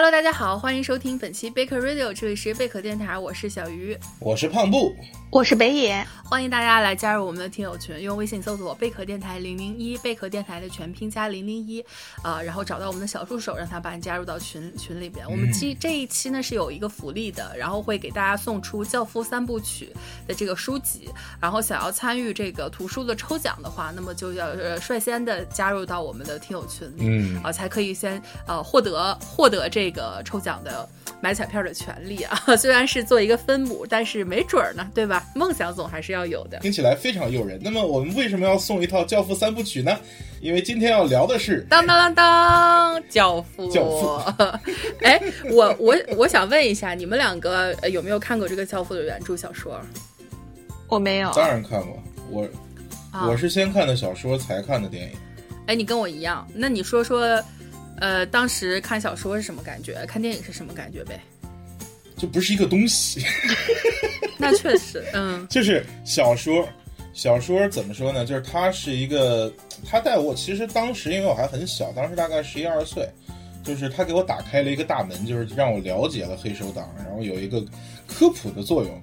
Hello，大家好，欢迎收听本期贝壳 Radio，这里是贝壳电台，我是小鱼，我是胖布，我是北野，欢迎大家来加入我们的听友群，用微信搜索贝壳电台零零一，贝壳电台的全拼加零零一，啊，然后找到我们的小助手，让他把你加入到群群里边。我们期这一期呢是有一个福利的，然后会给大家送出《教父三部曲》的这个书籍，然后想要参与这个图书的抽奖的话，那么就要呃率先的加入到我们的听友群里，嗯啊，才可以先呃获得获得这个抽奖的买彩票的权利啊。虽然是做一个分母，但是没准儿呢，对吧？梦想总还是要有的。听起来非常诱人。那么我们为什么要送一套《教父三部曲》呢？因为今天要聊的是当当当当，教父。教父哎，我我我想问一下，你们两个呃有没有看过这个《教父》的原著小说？我没有。当然看过，我、啊我是先看的小说，才看的电影。哎，你跟我一样，那你说说，呃，当时看小说是什么感觉？看电影是什么感觉呗？就不是一个东西，那确实，嗯 就是小说。小说怎么说呢？就是它是一个，它带我，其实当时因为我还很小，当时大概十一二岁，就是他给我打开了一个大门，就是让我了解了黑手党，然后有一个科普的作用，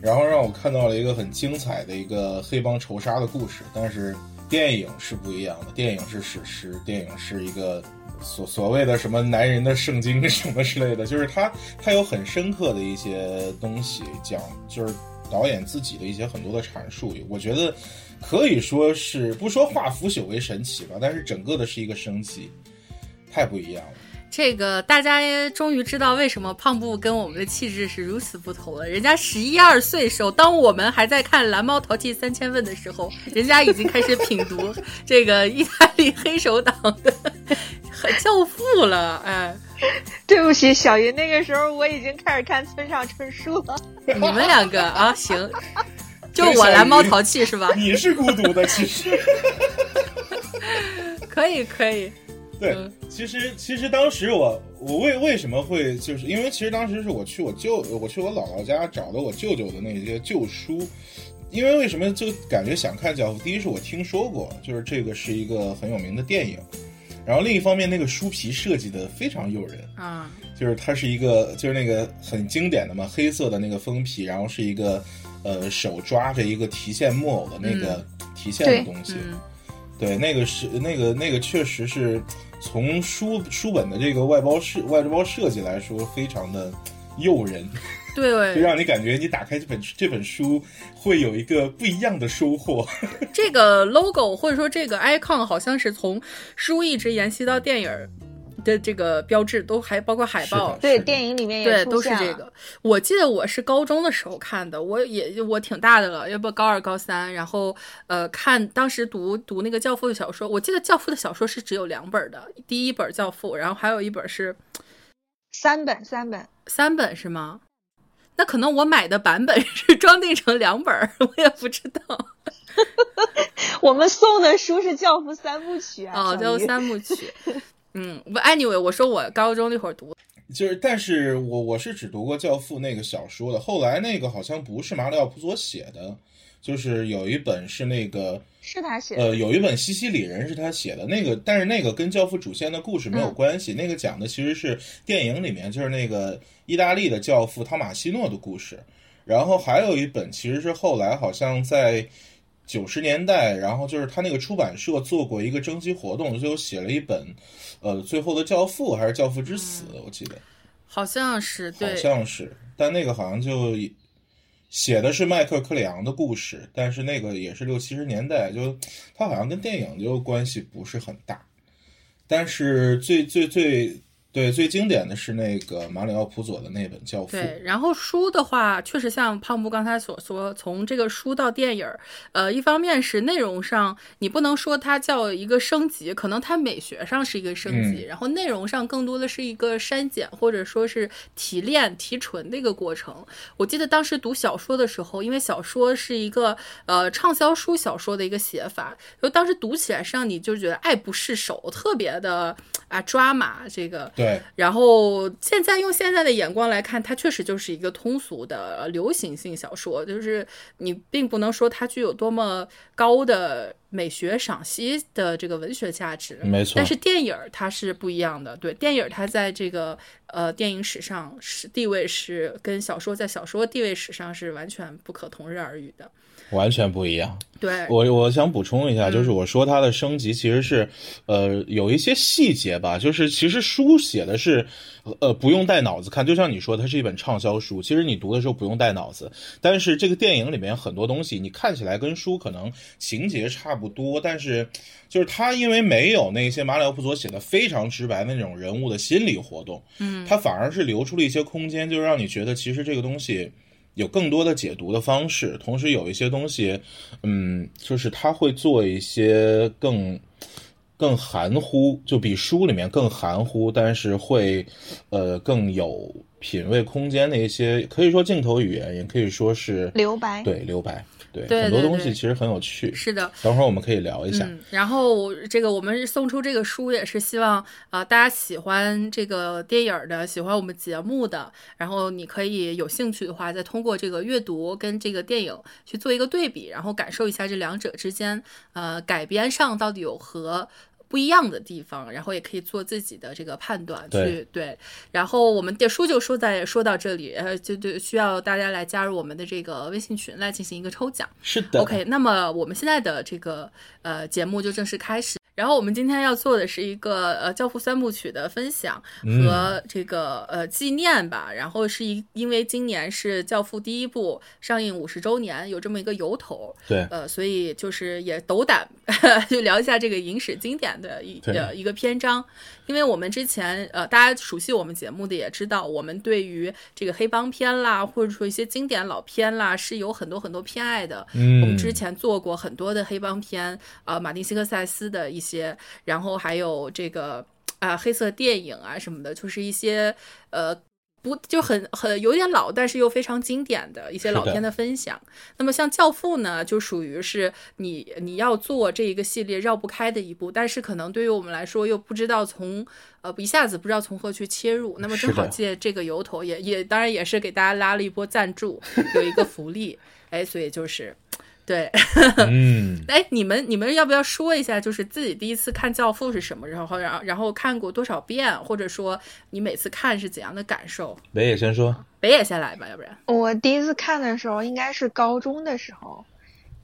然后让我看到了一个很精彩的一个黑帮仇杀的故事。但是电影是不一样的，电影是史诗，电影是一个所所谓的什么男人的圣经什么之类的，就是他他有很深刻的一些东西讲，就是导演自己的一些很多的阐述，我觉得可以说是不说化腐朽为神奇吧，但是整个的是一个升级，太不一样了。这个大家终于知道为什么胖布跟我们的气质是如此不同了。人家十一二岁时候，当我们还在看《蓝猫淘气三千问》的时候，人家已经开始品读这个意大利黑手党的 教父了。哎，对不起，小云，那个时候我已经开始看村上春树了。你们两个啊，行，就我蓝猫淘气是吧？你是孤独的，其实。可以，可以。对嗯，其实其实当时我我为为什么会就是因为其实当时是我去我舅我去我姥姥家找的我舅舅的那些旧书，因为为什么就感觉想看教父？第一是我听说过，就是这个是一个很有名的电影，然后另一方面那个书皮设计的非常诱人，啊，就是它是一个就是那个很经典的嘛，黑色的那个封皮，然后是一个呃手抓着一个提线木偶的那个提线的东西。嗯，对，那个是那个那个确实是从书书本的这个外包设外包设计来说，非常的诱人，就对，让你感觉你打开这本这本书会有一个不一样的收获。这个 logo 或者说这个 icon 好像是从书一直沿袭到电影的这个标志，都还包括海报。对，电影里面也对，都是。这个。我记得我是高中的时候看的，我也我挺大的了，要不高二高三，然后呃看当时读读那个《教父》的小说，我记得《教父》的小说是只有两本的，第一本《教父》，然后还有一本是三本，三本。三本是吗？那可能我买的版本 是装订成两本儿，我也不知道。我们送的书是《教父三部曲》啊。哦，小鱼叫三部曲。嗯，不，anyway，我说我高中那会儿读，就是，但是我我是只读过《教父》那个小说的，后来那个好像不是马里奥普佐写的，就是有一本是那个是他写的。呃，有一本西西里人是他写的那个，但是那个跟教父主线的故事没有嗯关系，那个讲的其实是电影里面就是那个意大利的教父汤马西诺的故事。然后还有一本其实是后来好像在九十年代，然后就是他那个出版社做过一个征集活动，就写了一本，呃，最后的教父还是教父之死，我记得好像是好对，像是，但那个好像就写的是迈克克里昂的故事，但是那个也是六七十年代，就他好像跟电影就关系不是很大。但是最最最对最经典的是那个马里奥普佐的那本《教父》，对，然后书的话，确实像胖布刚才所说，从这个书到电影儿，呃，一方面是内容上，你不能说它叫一个升级，可能它美学上是一个升级，嗯然后内容上更多的是一个删减或者说是提炼、提纯的一个过程。我记得当时读小说的时候，因为小说是一个呃畅销书小说的一个写法，就当时读起来，实际上你就觉得爱不释手，特别的啊抓马这个。对然后现在用现在的眼光来看，它确实就是一个通俗的流行性小说，就是你并不能说它具有多么高的美学赏析的这个文学价值。没错但是电影它是不一样的，对，电影它在这个呃电影史上是地位是跟小说在小说地位史上是完全不可同日而语的。完全不一样。对，我我想补充一下，嗯。就是我说它的升级其实是，呃，有一些细节吧，就是其实书写的是，呃，不用带脑子看，就像你说，它是一本畅销书，其实你读的时候不用带脑子，但是这个电影里面很多东西，你看起来跟书可能情节差不多，但是就是它因为没有那些马里奥普佐写的非常直白的那种人物的心理活动，嗯，它反而是留出了一些空间，就让你觉得其实这个东西有更多的解读的方式，同时有一些东西，嗯，就是他会做一些更更含糊，就比书里面更含糊，但是会呃更有品味空间的一些，可以说镜头语言，也可以说是留白。对留白，对对很多东西其实很有趣。是的，等会儿我们可以聊一下。嗯，然后这个我们送出这个书也是希望啊、呃大家喜欢这个电影儿的，喜欢我们节目的，然后你可以有兴趣的话，再通过这个阅读跟这个电影去做一个对比，然后感受一下这两者之间呃改编上到底有何。不一样的地方，然后也可以做自己的这个判断，去对。然后我们的书就说在说到这里，呃，就就需要大家来加入我们的这个微信群来进行一个抽奖。是的 OK，那么我们现在的这个呃节目就正式开始。然后我们今天要做的是一个呃《教父》三部曲的分享和这个、呃纪念吧。然后是一因为今年是《教父》第一部上映五十周年，有这么一个由头，对，呃，所以就是也斗胆 就聊一下这个影史经典的一一个篇章。因为我们之前呃，大家熟悉我们节目的也知道，我们对于这个黑帮片啦，或者说一些经典老片啦，是有很多很多偏爱的。嗯，我们之前做过很多的黑帮片，啊，马丁·西克塞斯的一些，然后还有这个啊、黑色电影啊什么的，就是一些呃。不就很很有点老，但是又非常经典的一些老片的分享。那么像《教父》呢，就属于是你你要做这一个系列绕不开的一部，但是可能对于我们来说又不知道从呃一下子不知道从何去切入。那么正好借这个由头也，也当然也是给大家拉了一波赞助，有一个福利。哎，所以就是对。嗯，哎，你们你们要不要说一下，就是自己第一次看《教父》是什么，然后然后然后看过多少遍，或者说你每次看是怎样的感受？北野先说，北野先来吧，要不然我第一次看的时候应该是高中的时候，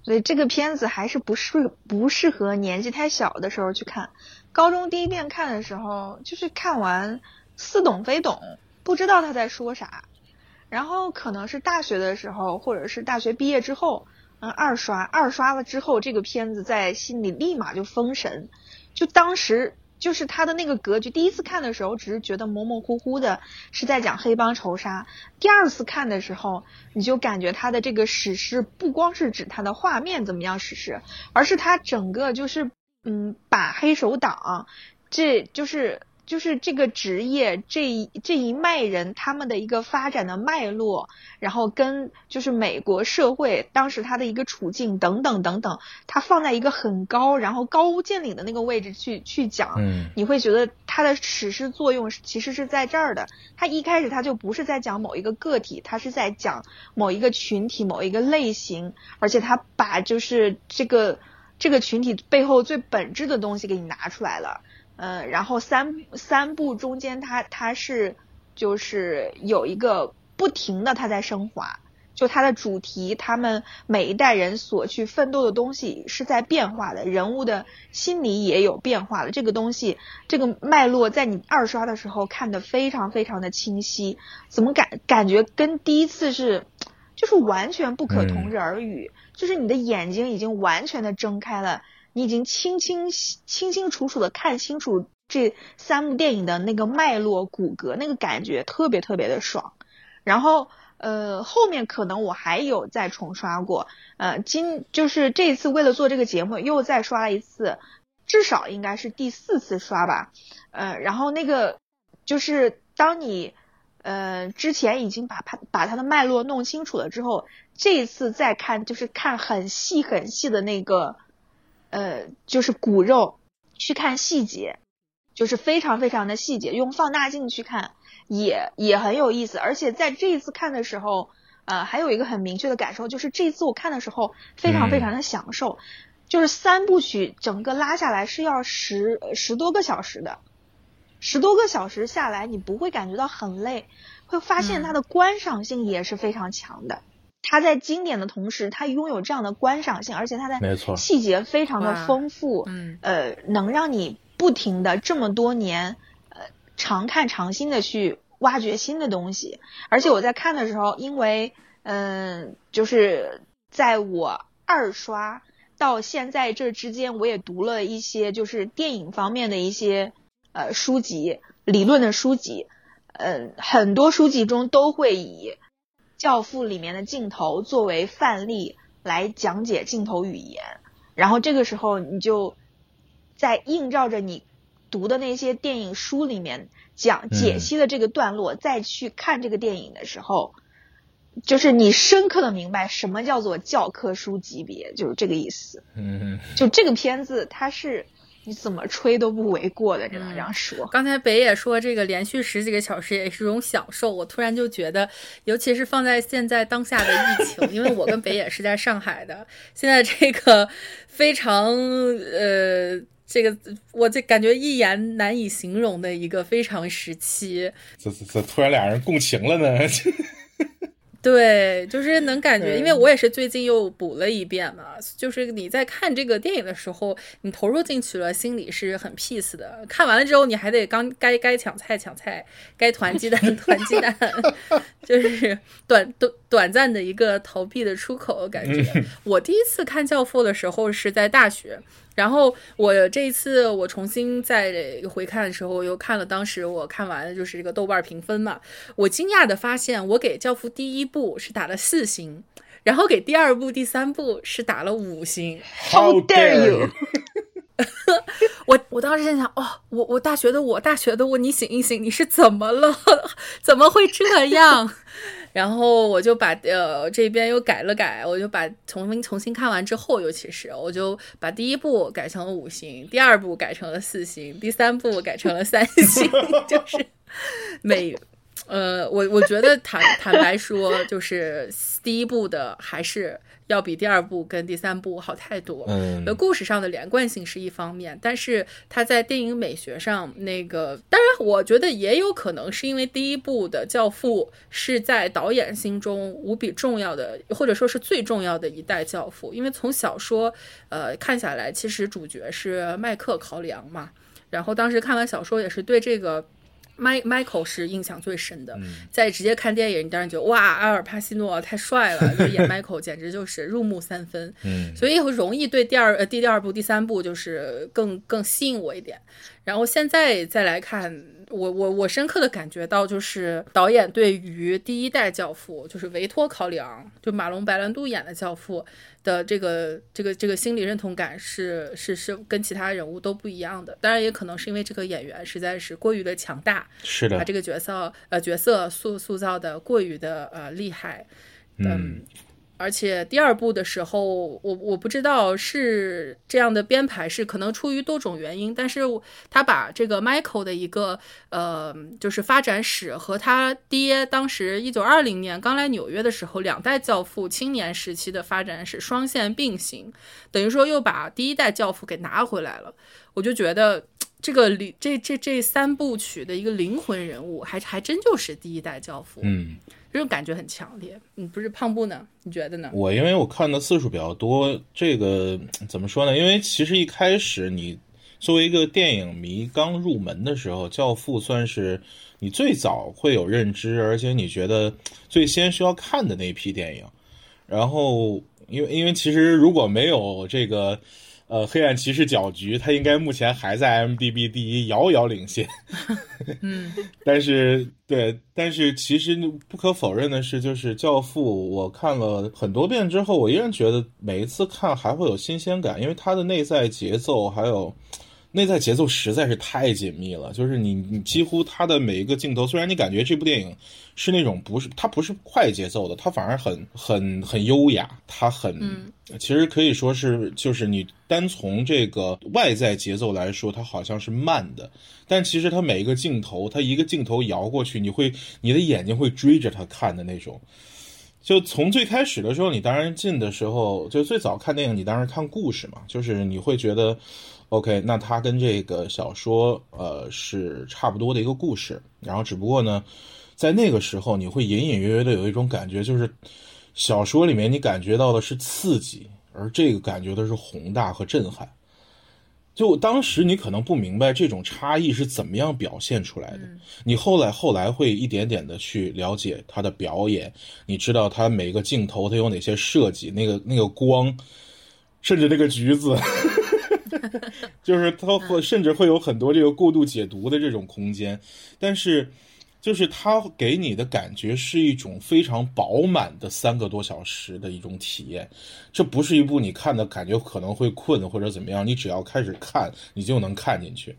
所以这个片子还是不适不适合年纪太小的时候去看。高中第一遍看的时候，就是看完似懂非懂，不知道他在说啥。然后可能是大学的时候，或者是大学毕业之后，嗯，二刷二刷了之后，这个片子在心里立马就封神。就当时就是他的那个格局，第一次看的时候只是觉得模模糊糊的，是在讲黑帮仇杀。第二次看的时候，你就感觉他的这个史诗不光是指他的画面怎么样史诗，而是他整个就是嗯，把黑手党，这就是。就是这个职业这一这一脉人他们的一个发展的脉络，然后跟就是美国社会当时他的一个处境等等等等，他放在一个很高然后高屋建瓴的那个位置去去讲，嗯，你会觉得它的史诗作用其实是在这儿的。它一开始它就不是在讲某一个个体，它是在讲某一个群体、某一个类型，而且它把就是这个这个群体背后最本质的东西给你拿出来了。呃，然后三三部中间它它是就是有一个不停的它在升华。就它的主题，他们每一代人所去奋斗的东西是在变化的，人物的心理也有变化的。这个东西，这个脉络在你二刷的时候看得非常非常的清晰，怎么感感觉跟第一次是，就是完全不可同日而语，就是你的眼睛已经完全的睁开了，你已经清清清清楚楚的看清楚这三部电影的那个脉络骨骼，那个感觉特别特别的爽，然后。呃，后面可能我还有再重刷过，呃，今就是这一次为了做这个节目又再刷了一次，至少应该是第四次刷吧，呃，然后那个就是当你呃之前已经把它把它的脉络弄清楚了之后，这一次再看就是看很细很细的那个呃就是骨肉去看细节，就是非常非常的细节，用放大镜去看。也也很有意思，而且在这一次看的时候，呃，还有一个很明确的感受，就是这一次我看的时候非常非常的享受，嗯、就是三部曲整个拉下来是要十十多个小时的，十多个小时下来，你不会感觉到很累，会发现它的观赏性也是非常强的。它在经典的同时，它拥有这样的观赏性，而且它的细节非常的丰富，嗯呃，能让你不停的这么多年，呃，常看常新的去挖掘新的东西。而且我在看的时候，因为嗯、就是在我二刷到现在这之间，我也读了一些就是电影方面的一些呃书籍、理论的书籍，嗯、很多书籍中都会以《教父》里面的镜头作为范例来讲解镜头语言，然后这个时候你就在映照着你读的那些电影书里面讲解析的这个段落，再去看这个电影的时候，就是你深刻的明白什么叫做教科书级别，就是这个意思。嗯，就这个片子，它是你怎么吹都不为过的，只能这样说。刚才北野说这个连续十几个小时也是一种享受，我突然就觉得，尤其是放在现在当下的疫情，因为我跟北野是在上海的，现在这个非常呃。这个我这感觉一言难以形容的一个非常时期，这这这突然俩人共情了呢？对，就是能感觉，因为我也是最近又补了一遍嘛，就是你在看这个电影的时候，你投入进去了，心里是很 peace 的。看完了之后，你还得刚该该抢菜抢菜，该团鸡蛋 团鸡蛋，就是短短短暂的一个逃避的出口，感觉。我第一次看《教父》的时候是在大学。然后我这一次我重新再回看的时候，又看了当时我看完的就是这个豆瓣评分嘛，我惊讶的发现，我给《教父》第一部是打了四星，然后给第二部、第三部是打了五星。How dare you 我我当时在想，哦，我我大学的我，大学的我，你醒一醒，你是怎么了？怎么会这样？然后我就把呃这边又改了改，我就把重新重新看完之后，尤其是我就把第一部改成了五星，第二部改成了四星，第三部改成了三星，就是每呃我我觉得坦坦白说，就是第一部的还是要比第二部跟第三部好太多。嗯呃，故事上的连贯性是一方面，但是它在电影美学上，那个当然，我觉得也有可能是因为第一部的《教父》是在导演心中无比重要的，或者说是最重要的一代教父，因为从小说呃看下来，其实主角是麦克考里昂嘛，然后当时看完小说也是对这个。麦 Michael 是印象最深的，在直接看电影，你当然觉得哇，阿尔帕西诺太帅了，就演 Michael 简直就是入木三分。嗯，所以容易对第二呃第第二部、第三部就是更更吸引我一点。然后现在再来看，我我我深刻的感觉到，就是导演对于第一代教父，就是维托考里昂，就马龙白兰度演的教父的这个这个这个心理认同感是是是跟其他人物都不一样的。当然，也可能是因为这个演员实在是过于的强大，是的，把这个角色呃角色塑塑造的过于的呃厉害，嗯，而且第二部的时候，我我不知道是这样的编排是可能出于多种原因，但是他把这个 Michael 的一个呃就是发展史和他爹当时一九二零年刚来纽约的时候两代教父青年时期的发展史双线并行，等于说又把第一代教父给拿回来了，我就觉得。这个灵这这这三部曲的一个灵魂人物，还还真就是第一代教父，嗯，这种感觉很强烈。嗯，不是胖布呢？你觉得呢？我因为我看的次数比较多，这个 怎么说呢？因为其实一开始你作为一个电影迷刚入门的时候，《教父》算是你最早会有认知，而且你觉得最先需要看的那一批电影。然后，因为因为其实如果没有这个。呃，黑暗骑士搅局，它应该目前还在 IMDB 第一，遥遥领先。嗯，但是对，但是其实不可否认的是，就是《教父》，我看了很多遍之后，我依然觉得每一次看还会有新鲜感，因为它的内在节奏还有内在节奏实在是太紧密了。就是你，你几乎它的每一个镜头，虽然你感觉这部电影是那种不是它不是快节奏的，它反而很很很优雅，它很。嗯其实可以说是，就是你单从这个外在节奏来说，它好像是慢的，但其实它每一个镜头，它一个镜头摇过去，你会你的眼睛会追着它看的那种，就从最开始的时候，你当然进的时候，就最早看电影，你当然看故事嘛，就是你会觉得，OK，那它跟这个小说呃是差不多的一个故事，然后只不过呢，在那个时候你会隐隐约约的有一种感觉，就是小说里面你感觉到的是刺激，而这个感觉的是宏大和震撼。就当时你可能不明白这种差异是怎么样表现出来的，你后来后来会一点点的去了解他的表演，你知道他每个镜头他有哪些设计，那个那个光，甚至那个橘子，就是他会甚至会有很多这个过度解读的这种空间，但是。就是它给你的感觉是一种非常饱满的三个多小时的一种体验，这不是一部你看的感觉可能会困或者怎么样，你只要开始看，你就能看进去。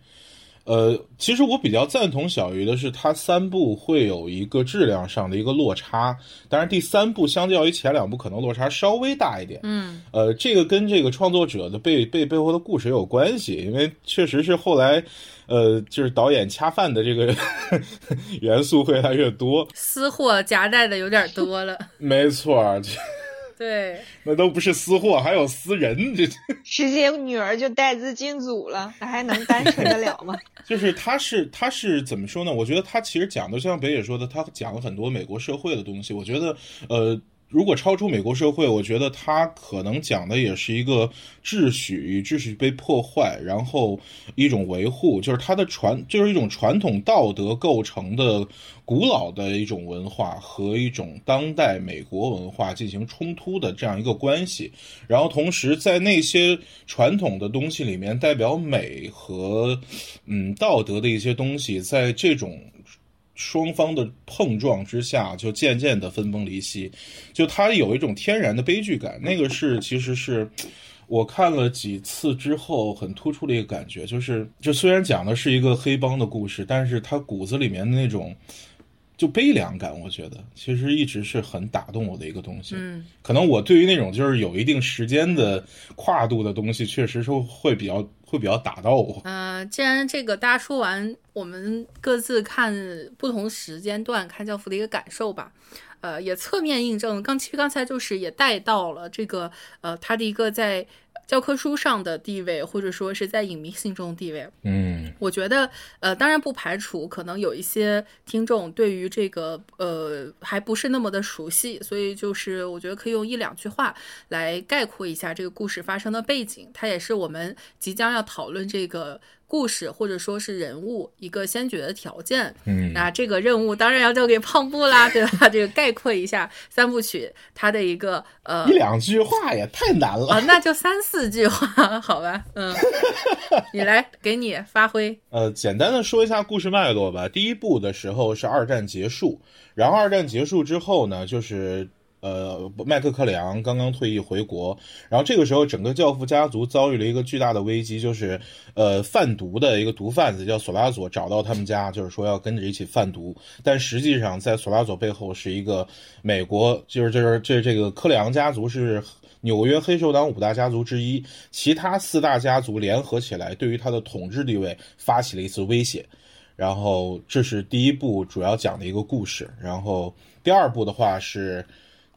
呃，其实我比较赞同小鱼的是，它三部会有一个质量上的一个落差，当然第三部相较于前两部可能落差稍微大一点。嗯，呃，这个跟这个创作者的背背背后的故事也有关系，因为确实是后来，呃，就是导演恰饭的这个 元素会越来越多，私货夹带的有点多了。没错。对，那都不是私货，还有私人，这直接女儿就带资进组了，那还能单纯得了吗？就是他是他是怎么说呢？我觉得他其实讲的，就像北野说的，他讲了很多美国社会的东西。我觉得，呃。如果超出美国社会，我觉得他可能讲的也是一个秩序与秩序被破坏，然后一种维护，就是他的传，就是一种传统道德构成的古老的一种文化和一种当代美国文化进行冲突的这样一个关系。然后同时在那些传统的东西里面，代表美和嗯道德的一些东西，在这种。双方的碰撞之下，就渐渐的分崩离析，就他有一种天然的悲剧感。那个是，其实是我看了几次之后很突出的一个感觉，就是就虽然讲的是一个黑帮的故事，但是他骨子里面的那种就悲凉感，我觉得其实一直是很打动我的一个东西。嗯，可能我对于那种就是有一定时间的跨度的东西，确实是会比较。会比较打到我。呃，既然这个大家说完，我们各自看不同时间段看教父的一个感受吧。呃，也侧面印证刚其实刚才就是也带到了这个呃他的一个在。教科书上的地位，或者说是在影迷心中的地位，嗯，我觉得，呃，当然不排除可能有一些听众对于这个，呃，还不是那么的熟悉，所以就是我觉得可以用一两句话来概括一下这个故事发生的背景，它也是我们即将要讨论这个。故事或者说是人物一个先决的条件，嗯，那这个任务当然要交给胖布啦，对吧？这个概括一下三部曲它的一个呃一两句话也太难了啊，那就三四句话好吧，嗯，你来给你发挥，呃，简单的说一下故事脉络吧。第一部的时候是二战结束，然后二战结束之后呢，就是。呃，麦克克里昂刚刚退役回国，然后这个时候整个教父家族遭遇了一个巨大的危机，就是呃贩毒的一个毒贩子叫索拉佐找到他们家，就是说要跟着一起贩毒，但实际上在索拉佐背后是一个美国，就是就是这这个克里昂家族是纽约黑手党五大家族之一，其他四大家族联合起来对于他的统治地位发起了一次威胁，然后这是第一部主要讲的一个故事，然后第二部的话是。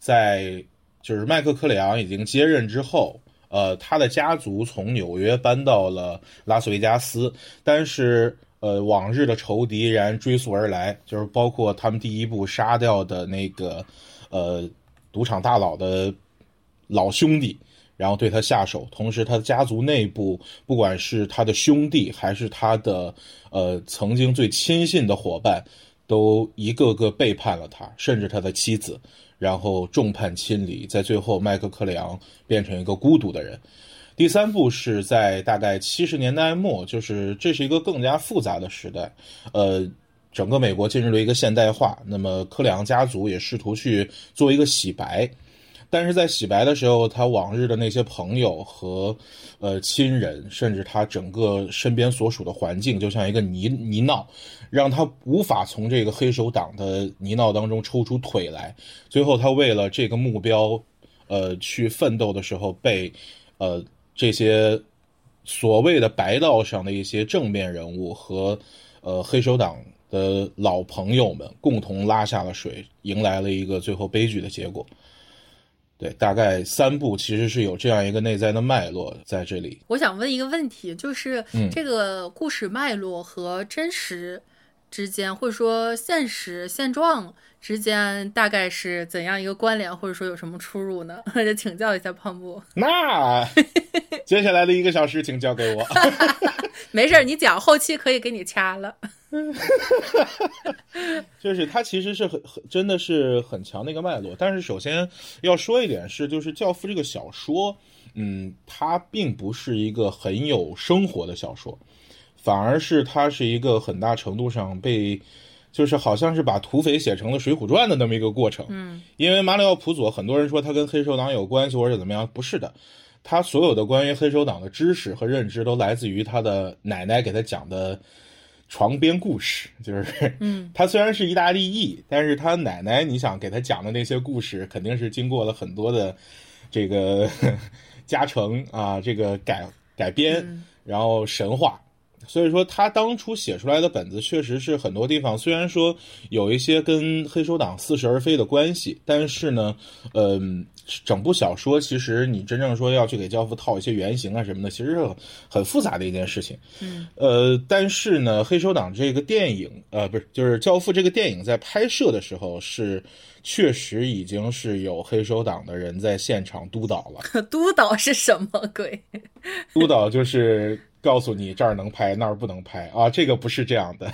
在就是麦克克里昂已经接任之后，呃，他的家族从纽约搬到了拉斯维加斯，但是呃，往日的仇敌依然追溯而来，就是包括他们第一部杀掉的那个呃赌场大佬的老兄弟，然后对他下手，同时他的家族内部，不管是他的兄弟还是他的呃曾经最亲信的伙伴，都一个个背叛了他，甚至他的妻子。然后众叛亲离，在最后，麦克克里昂变成一个孤独的人。第三部是在大概七十年代末，就是这是一个更加复杂的时代，呃，整个美国进入了一个现代化。那么，克里昂家族也试图去做一个洗白。但是在洗白的时候，他往日的那些朋友和呃亲人，甚至他整个身边所属的环境，就像一个泥泥淖，让他无法从这个黑手党的泥淖当中抽出腿来。最后，他为了这个目标，呃，去奋斗的时候，被呃这些所谓的白道上的一些正面人物和呃黑手党的老朋友们共同拉下了水，迎来了一个最后悲剧的结果。对，大概三部其实是有这样一个内在的脉络在这里。我想问一个问题，就是嗯这个故事脉络和真实之间，或者说现实现状之间，大概是怎样一个关联，或者说有什么出入呢？就请教一下胖布。那 接下来的一个小时，请交给我。没事儿，你讲，后期可以给你掐了。就是它其实是很很真的是很强的一个脉络，但是首先要说一点是，就是《教父》这个小说，嗯，它并不是一个很有生活的小说，反而是它是一个很大程度上被，就是好像是把土匪写成了《水浒传》的那么一个过程。嗯因为马里奥·普佐，很多人说他跟黑手党有关系或者怎么样，不是的，他所有的关于黑手党的知识和认知都来自于他的奶奶给他讲的床边故事。就是，嗯，他虽然是意大利裔，但是他奶奶，你想给他讲的那些故事，肯定是经过了很多的这个 加成啊，这个改改编，嗯然后神话。所以说，他当初写出来的本子确实是很多地方，虽然说有一些跟黑手党似是而非的关系，但是呢，嗯、整部小说其实你真正说要去给教父套一些原型啊什么的，其实是很很复杂的一件事情。嗯，呃，但是呢，黑手党这个电影，呃，不是，就是教父这个电影在拍摄的时候是确实已经是有黑手党的人在现场督导了。督导是什么鬼？督导就是告诉你这儿能拍，那儿不能拍啊，这个不是这样的。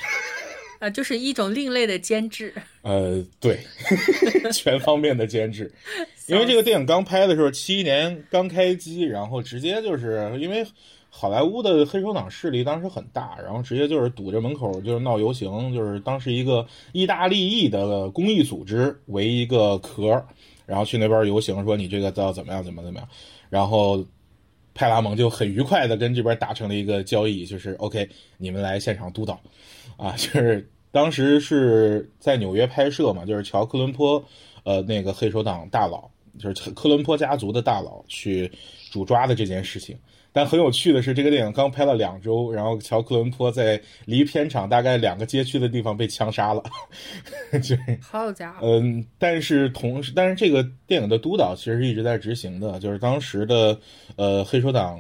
啊，就是一种另类的监制。呃，对，全方面的监制。因为这个电影刚拍的时候，七一年刚开机，然后直接就是因为好莱坞的黑手党势力当时很大，然后直接就是堵着门口就是闹游行，就是当时一个意大利裔的公益组织为一个壳，然后去那边游行，说你这个要怎么样怎么怎么样，然后。派拉蒙就很愉快的跟这边达成了一个交易，就是 OK，你们来现场督导，啊，就是当时是在纽约拍摄嘛，就是乔克伦坡，呃，那个黑手党大佬，就是克伦坡家族的大佬去主抓的这件事情。但很有趣的是，这个电影刚拍了两周，然后乔克伦坡在离片场大概两个街区的地方被枪杀了，就是好家伙，嗯，但是同时，但是这个电影的督导其实是一直在执行的，就是当时的呃黑手党，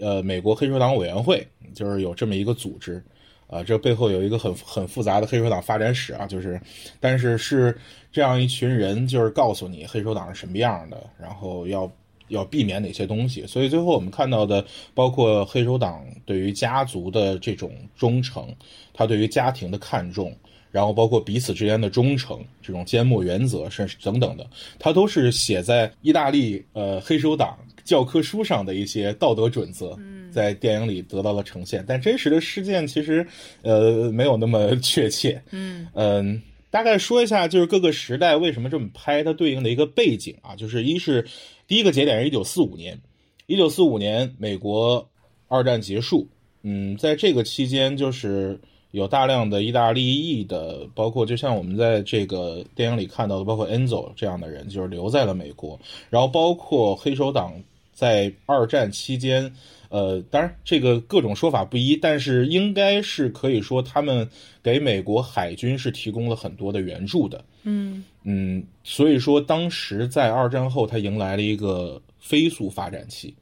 呃美国黑手党委员会，就是有这么一个组织，啊、这背后有一个很很复杂的黑手党发展史啊，就是，但是是这样一群人，就是告诉你黑手党是什么样的，然后要。要避免哪些东西，所以最后我们看到的，包括黑手党对于家族的这种忠诚，他对于家庭的看重，然后包括彼此之间的忠诚，这种缄默原则，甚至等等的，它都是写在意大利呃黑手党教科书上的一些道德准则，在电影里得到了呈现。但真实的事件其实呃没有那么 确切。嗯嗯，大概说一下，就是各个时代为什么这么拍，它对应的一个背景啊，就是一是第一个节点是一九四五年，一九四五年美国二战结束，嗯，在这个期间就是。有大量的意大利裔的，包括就像我们在这个电影里看到的，包括 Enzo 这样的人，就是留在了美国。然后包括黑手党在二战期间，呃，当然这个各种说法不一，但是应该是可以说他们给美国海军是提供了很多的援助的。嗯嗯，所以说当时在二战后，它迎来了一个飞速发展期。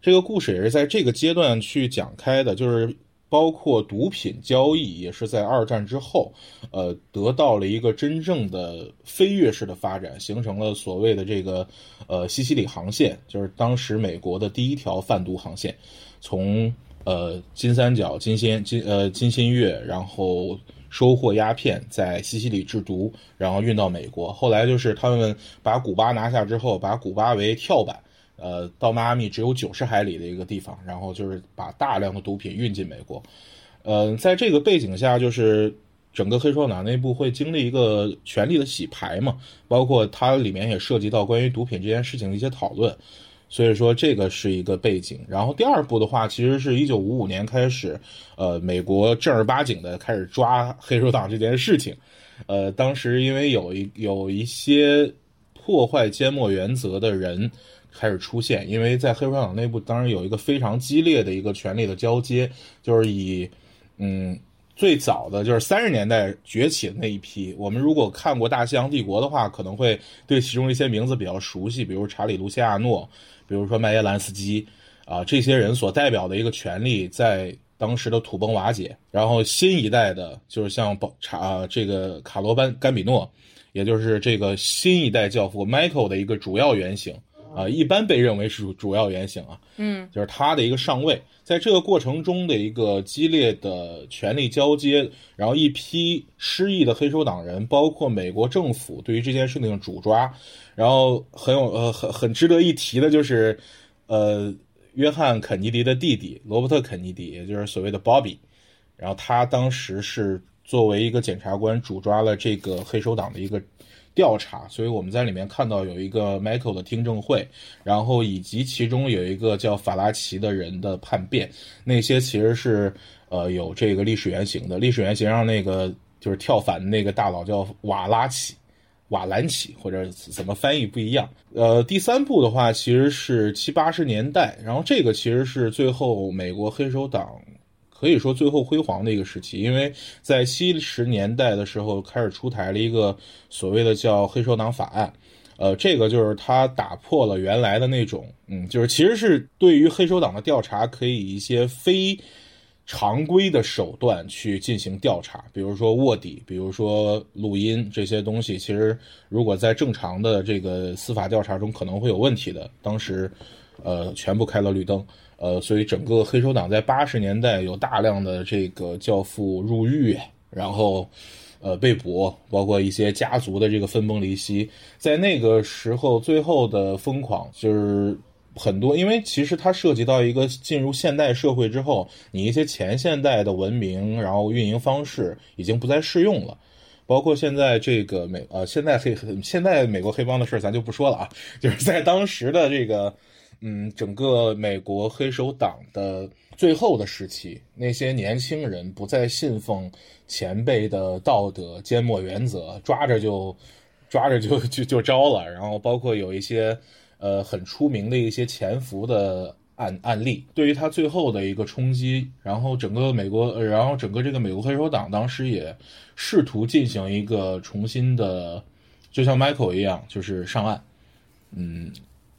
这个故事也是在这个阶段去讲开的，就是包括毒品交易也是在二战之后，呃，得到了一个真正的飞跃式的发展，形成了所谓的这个呃西西里航线，就是当时美国的第一条贩毒航线，从呃金三角、金仙金呃金新月，然后收获鸦片，在西西里制毒，然后运到美国。后来就是他们把古巴拿下之后，把古巴为跳板。呃，到迈阿密只有九十海里的一个地方，然后就是把大量的毒品运进美国。呃，在这个背景下，就是整个黑手党内部会经历一个权力的洗牌嘛，包括它里面也涉及到关于毒品这件事情的一些讨论。所以说这个是一个背景。然后第二步的话，其实是一九五五年开始，呃，美国正儿八经的开始抓黑手党这件事情。呃，当时因为有一有一些破坏缄默原则的人。开始出现，因为在黑手党内部，当然有一个非常激烈的一个权力的交接，就是以，嗯，最早的就是三十年代崛起的那一批。我们如果看过《大西洋帝国》的话，可能会对其中一些名字比较熟悉，比如查理·卢西亚诺，比如说麦耶兰斯基啊，这些人所代表的一个权利在当时的土崩瓦解。然后新一代的，就是像保查这个卡罗班甘比诺，也就是这个新一代教父 Michael 的一个主要原型。啊，一般被认为是主要原型啊，嗯，就是他的一个上位，在这个过程中的一个激烈的权力交接，然后一批失意的黑手党人，包括美国政府对于这件事情的主抓，然后很有呃很很值得一提的就是，呃，约翰肯尼迪的弟弟罗伯特肯尼迪，也就是所谓的 Bobby，然后他当时是作为一个检察官主抓了这个黑手党的一个。调查，所以我们在里面看到有一个 Michael 的听证会，然后以及其中有一个叫法拉奇的人的叛变，那些其实是呃有这个历史原型的。历史原型上那个就是跳反的那个大佬叫瓦拉奇、瓦兰奇，或者怎么翻译不一样。呃，第三部的话其实是七八十年代，然后这个其实是最后美国黑手党。可以说最后辉煌的一个时期，因为在七十年代的时候开始出台了一个所谓的叫黑手党法案，呃，这个就是它打破了原来的那种，嗯，就是其实是对于黑手党的调查可以一些非常规的手段去进行调查，比如说卧底，比如说录音这些东西，其实如果在正常的这个司法调查中可能会有问题的，当时呃全部开了绿灯。呃，所以整个黑手党在八十年代有大量的这个教父入狱，然后，呃，被捕，包括一些家族的这个分崩离析。在那个时候，最后的疯狂就是很多，因为其实它涉及到一个进入现代社会之后，你一些前现代的文明，然后运营方式已经不再适用了。包括现在这个美呃，现在黑现在美国黑帮的事儿咱就不说了啊，就是在当时的这个。嗯，整个美国黑手党的最后的时期，那些年轻人不再信奉前辈的道德缄默原则，抓着就抓着就 就就招了。然后包括有一些呃很出名的一些潜伏的案案例，对于他最后的一个冲击。然后整个美国，然后整个这个美国黑手党当时也试图进行一个重新的，就像 Michael 一样，就是上岸。嗯。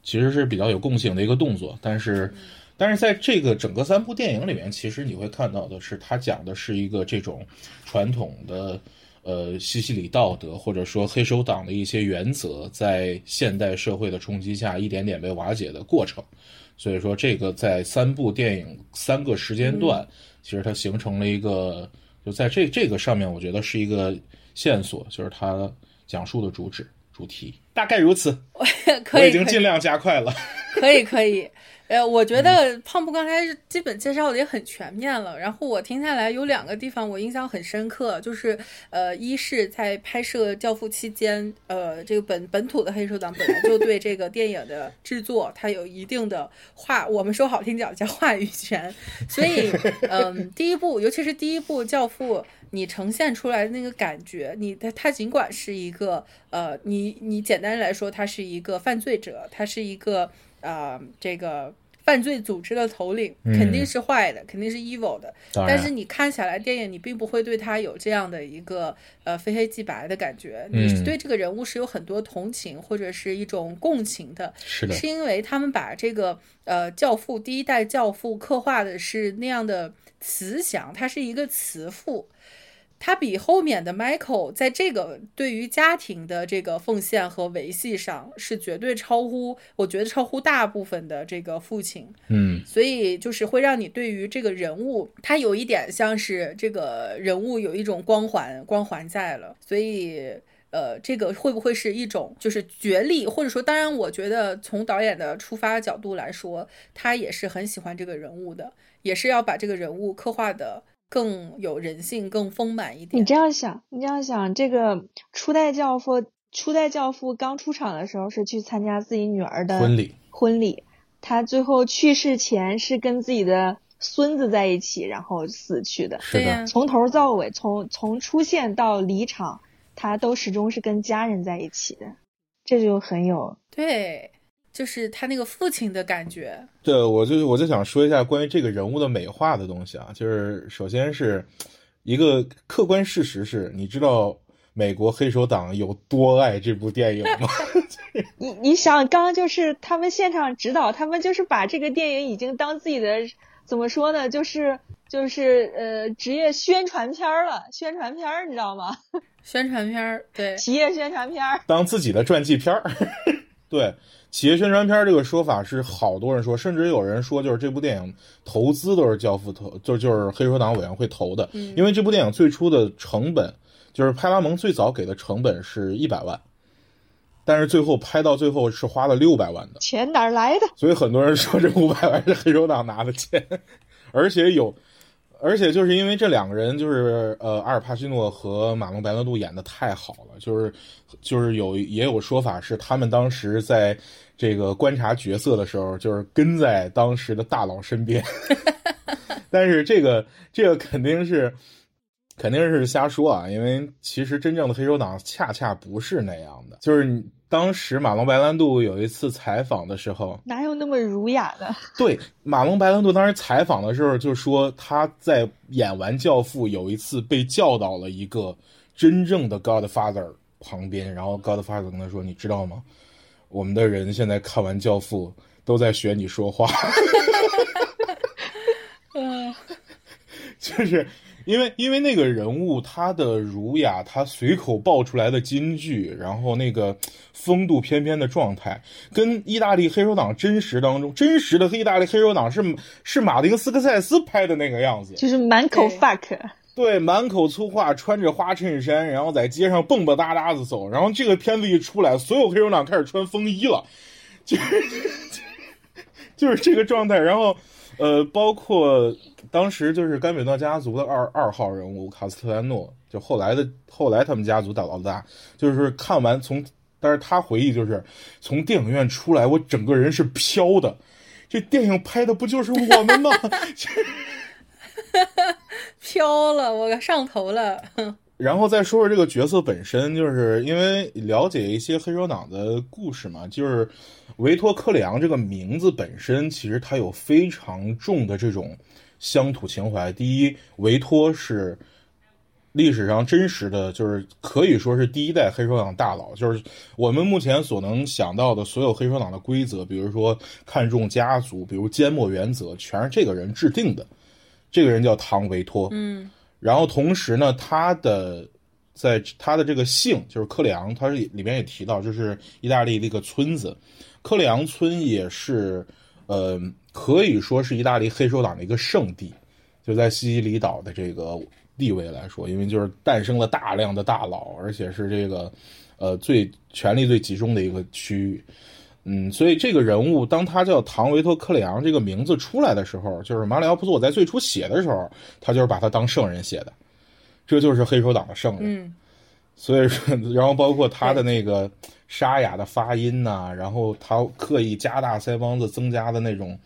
其实是比较有共性的一个动作，但是，但是在这个整个三部电影里面，其实你会看到的是，它讲的是一个这种传统的，呃，西西里道德或者说黑手党的一些原则，在现代社会的冲击下一点点被瓦解的过程。所以说，这个在三部电影三个时间段，其实它形成了一个，就在这这个上面，我觉得是一个线索，就是它讲述的主旨。主题大概如此，我已经尽量加快了。可 以可以，呃，我觉得胖布刚才基本介绍的也很全面了。然后我听下来有两个地方我印象很深刻，就是呃，一是在拍摄《教父》期间，呃，这个本本土的黑手党本来就对这个电影的制作它有一定的话，我们说好听点叫话语权。所以，嗯，第一部，尤其是第一部《教父》。你呈现出来的那个感觉，你他他尽管是一个呃，你你简单来说，他是一个犯罪者，他是一个啊这个犯罪组织的头领，肯定是坏的，肯定是 evil 的。但是你看下来电影，你并不会对他有这样的一个呃非黑即白的感觉，你对这个人物是有很多同情或者是一种共情的。是的，是因为他们把这个呃教父第一代教父刻画的是那样的慈祥，他是一个慈父。他比后面的 Michael 在这个对于家庭的这个奉献和维系上是绝对超乎，我觉得超乎大部分的这个父亲。嗯，所以就是会让你对于这个人物，他有一点像是这个人物有一种光环，光环在了。所以，呃，这个会不会是一种就是角力，或者说，当然，我觉得从导演的出发角度来说，他也是很喜欢这个人物的，也是要把这个人物刻画的。更有人性，更丰满一点。你这样想，你这样想，这个初代教父，初代教父刚出场的时候是去参加自己女儿的婚礼，婚礼。他最后去世前是跟自己的孙子在一起，然后死去的。是的，从头到尾，从从出现到离场，他都始终是跟家人在一起的，这就很有对。就是他那个父亲的感觉。对，我就我就想说一下关于这个人物的美化的东西啊，就是首先是一个客观事实是，你知道美国黑手党有多爱这部电影吗？你你想，刚刚就是他们现场指导，他们就是把这个电影已经当自己的怎么说呢？就是就是呃职业宣传片了，宣传片，你知道吗？宣传片，对，企业宣传片，当自己的传记片儿。对，企业宣传片这个说法是好多人说，甚至有人说，就是这部电影投资都是教父投，就就是黑手党委员会投的，因为这部电影最初的成本就是派拉蒙最早给的成本是一百万。但是最后拍到最后是花了六百万的钱哪儿来的？所以很多人说这五百万是黑手党拿的钱，而且有，而且就是因为这两个人就是呃阿尔帕西诺和马龙白兰度演的太好了，就是就是有也有说法是他们当时在这个观察角色的时候，就是跟在当时的大佬身边，但是这个这个肯定是。肯定是瞎说啊，因为其实真正的黑手党恰恰不是那样的。就是当时马龙白兰度有一次采访的时候，哪有那么儒雅的？对，马龙白兰度当时采访的时候就说他在演完《教父》有一次被叫到了一个真正的 Godfather 旁边，然后 Godfather 跟他说：“你知道吗？我们的人现在看完《教父》都在学你说话。” 嗯，就是。因为因为那个人物他的儒雅，他随口爆出来的金句，然后那个风度翩翩的状态，跟意大利黑手党真实当中真实的意大利黑手党是是马丁斯科塞斯拍的那个样子，就是满口 fuck，对，满口粗话，穿着花衬衫，然后在街上蹦蹦哒哒的走，然后这个片子一出来，所有黑手党开始穿风衣了，就是 就是这个状态，然后。呃，包括当时就是甘美诺家族的二二号人物卡斯特兰诺，就后来的后来他们家族打老大，就是看完从，但是他回忆就是从电影院出来，我整个人是飘的，这电影拍的不就是我们吗？飘了，我上头了。然后再说说这个角色本身，就是因为了解一些黑手党的故事嘛，就是维托·科里昂这个名字本身，其实他有非常重的这种乡土情怀。第一，维托是历史上真实的，就是可以说是第一代黑手党大佬，就是我们目前所能想到的所有黑手党的规则，比如说看重家族，比如缄默原则，全是这个人制定的。这个人叫唐维托。嗯。然后同时呢，他的在他的这个姓就是克里昂，他是里边也提到，就是意大利那个村子，克里昂村也是，呃，可以说是意大利黑手党的一个圣地，就在西西里岛的这个地位来说，因为就是诞生了大量的大佬，而且是这个，呃，最权力最集中的一个区域。嗯，所以这个人物，当他叫唐维托·克里昂这个名字出来的时候，就是马里奥·普佐在最初写的时候，他就是把他当圣人写的，这就是黑手党的圣人。嗯，所以说，然后包括他的那个沙哑的发音呐，然后他刻意加大腮帮子，增加的那种，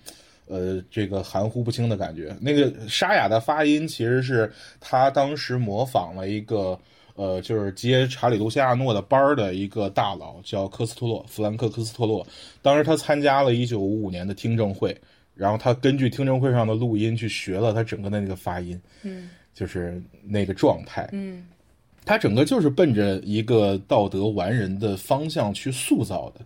呃，这个含糊不清的感觉。那个沙哑的发音其实是他当时模仿了一个。呃，就是接查理·卢西亚诺的班儿的一个大佬，叫科斯托洛，弗兰克·科斯托洛。当时他参加了1955年的听证会，然后他根据听证会上的录音去学了他整个的那个发音，嗯，就是那个状态，嗯，他整个就是奔着一个道德完人的方向去塑造的，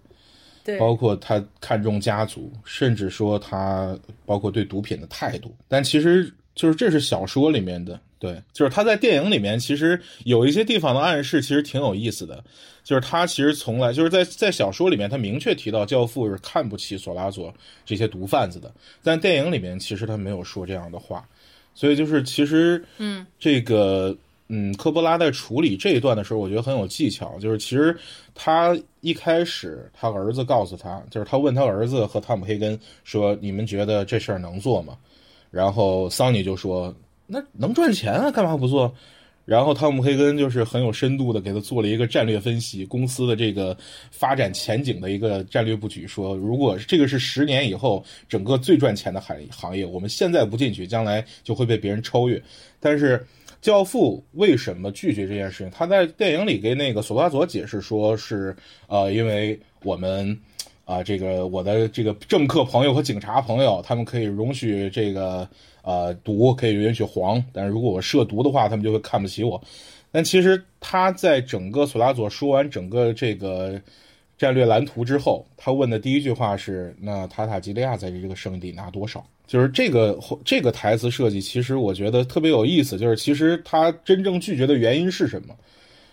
对，包括他看重家族，甚至说他包括对毒品的态度，但其实就是这是小说里面的。对，就是他在电影里面，其实有一些地方的暗示，其实挺有意思的。就是他其实从来就是在在小说里面，他明确提到教父是看不起索拉佐这些毒贩子的，但电影里面其实他没有说这样的话。所以就是其实，嗯，这个嗯，科波拉在处理这一段的时候，我觉得很有技巧。就是其实他一开始，他儿子告诉他，就是他问他儿子和汤姆黑根说：“你们觉得这事儿能做吗？”然后桑尼就说。那能赚钱啊，干嘛不做？然后汤姆·黑根就是很有深度的给他做了一个战略分析，公司的这个发展前景的一个战略布局。说，如果这个是十年以后整个最赚钱的行行业，我们现在不进去，将来就会被别人超越。但是，教父为什么拒绝这件事情？他在电影里给那个索拉佐解释说，是呃，因为我们啊，这个我的这个政客朋友和警察朋友，他们可以容许这个呃毒，可以允许黄，但是如果我涉毒的话，他们就会看不起我。但其实他在整个索拉佐说完整个这个战略蓝图之后，他问的第一句话是：那塔塔吉利亚在这个圣地拿多少？就是这个这个台词设计，其实我觉得特别有意思。就是其实他真正拒绝的原因是什么？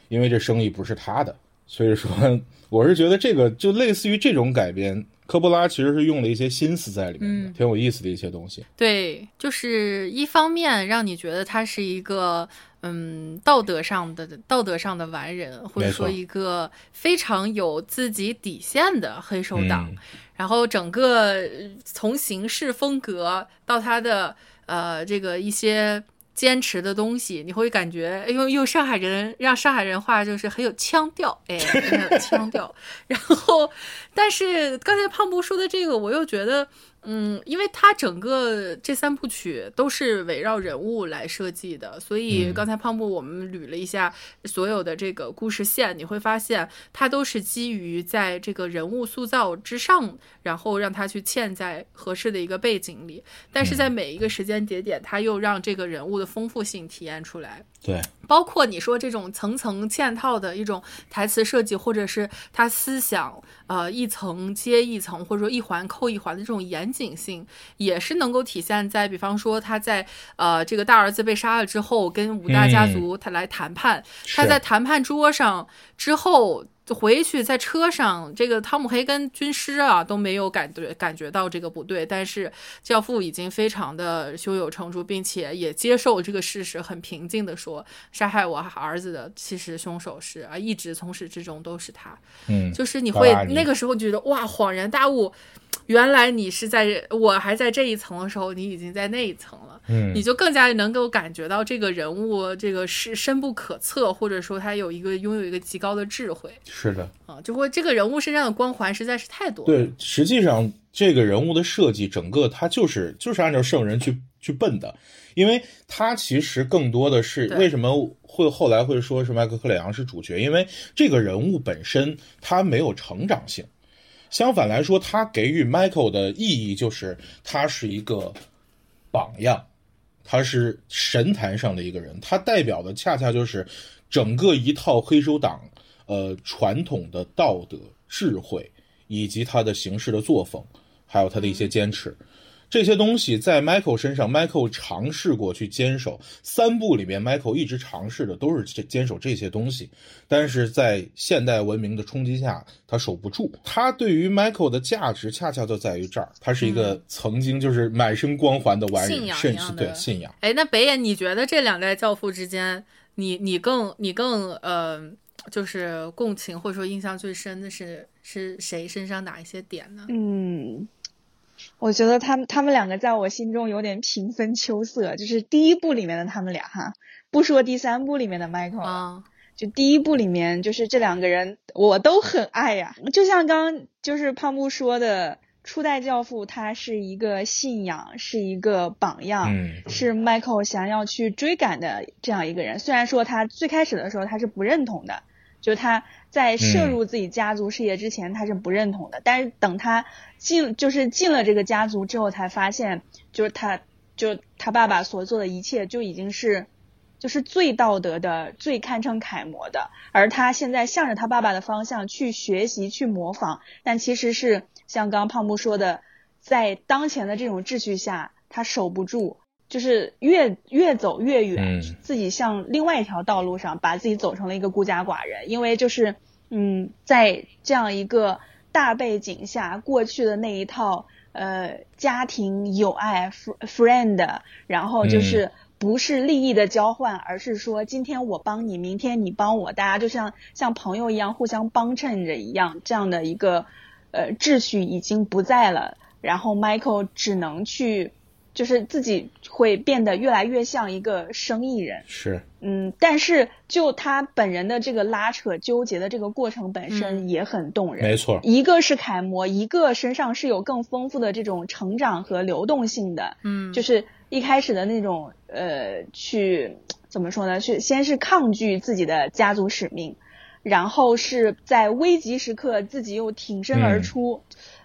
因为这生意不是他的。所以说，我是觉得这个就类似于这种改编，科波拉其实是用了一些心思在里面的，挺有意思的一些东西。对，就是一方面让你觉得他是一个嗯道德上的道德上的完人，或者说一个非常有自己底线的黑手党。然后整个从行事风格到他的呃这个一些。坚持的东西，你会感觉用用上海人让上海人话就是很有腔调，哎，很有腔调。然后，但是刚才胖布说的这个，我又觉得。嗯，因为它整个这三部曲都是围绕人物来设计的，所以刚才胖布我们捋了一下所有的这个故事线，你会发现它都是基于在这个人物塑造之上，然后让它去嵌在合适的一个背景里，但是在每一个时间节点，它又让这个人物的丰富性体验出来。对，包括你说这种层层嵌套的一种台词设计，或者是他思想，呃，一层接一层，或者说一环扣一环的这种严谨性，也是能够体现在，比方说他在呃这个大儿子被杀了之后，跟五大家族他来谈判，他在谈判桌上之后。就回去在车上，这个汤姆黑跟军师啊都没有感觉感觉到这个不对，但是教父已经非常的胸有成竹，并且也接受这个事实，很平静的说，杀害我儿子的其实凶手是啊，一直从始至终都是他。嗯，就是你会那个时候觉得哇，恍然大悟。原来你是在我还在这一层的时候，你已经在那一层了，嗯，你就更加能够感觉到这个人物这个是深不可测，或者说他有一个拥有一个极高的智慧，是的，啊，就会这个人物身上的光环实在是太多。对，实际上这个人物的设计，整个他就是就是按照圣人去去奔的，因为他其实更多的是为什么会后来会说是麦克克里昂是主角，因为这个人物本身他没有成长性。相反来说，他给予 Michael 的意义就是他是一个榜样，他是神坛上的一个人，他代表的恰恰就是整个一套黑手党呃传统的道德智慧，以及他的行事的作风，还有他的一些坚持。这些东西在 Michael 身上，Michael 尝试过去坚守三部里面，Michael 一直尝试的都是坚守这些东西，但是在现代文明的冲击下，他守不住。他对于 Michael 的价值，恰恰就在于这儿，他是一个曾经就是满身光环的完人，甚至对信仰。哎，那北野，你觉得这两代教父之间，你你更你更呃，就是共情或者说印象最深的是是谁身上哪一些点呢？嗯。我觉得他们他们两个在我心中有点平分秋色，就是第一部里面的他们俩哈，不说第三部里面的 Michael，就第一部里面就是这两个人我都很爱呀。就像刚就是胖木说的，初代教父他是一个信仰，是一个榜样，是 Michael 想要去追赶的这样一个人。虽然说他最开始的时候他是不认同的。就他在涉入自己家族事业之前，他是不认同的。但是等他进，就是进了这个家族之后，才发现，就是他，就他爸爸所做的一切，就已经是，就是最道德的、最堪称楷模的。而他现在向着他爸爸的方向去学习、去模仿，但其实是像刚刚胖木说的，在当前的这种秩序下，他守不住。就是越越走越远，自己向另外一条道路上，把自己走成了一个孤家寡人。因为就是，嗯，在这样一个大背景下，过去的那一套呃家庭友爱 friend，然后就是不是利益的交换，而是说今天我帮你，明天你帮我，大家就像像朋友一样互相帮衬着一样，这样的一个呃秩序已经不在了。然后 Michael 只能去。就是自己会变得越来越像一个生意人，是，嗯，但是就他本人的这个拉扯纠结的这个过程本身也很动人，没错，一个是楷模，一个身上是有更丰富的这种成长和流动性的，嗯，就是一开始的那种呃，去怎么说呢？去先是抗拒自己的家族使命。然后是在危急时刻自己又挺身而出。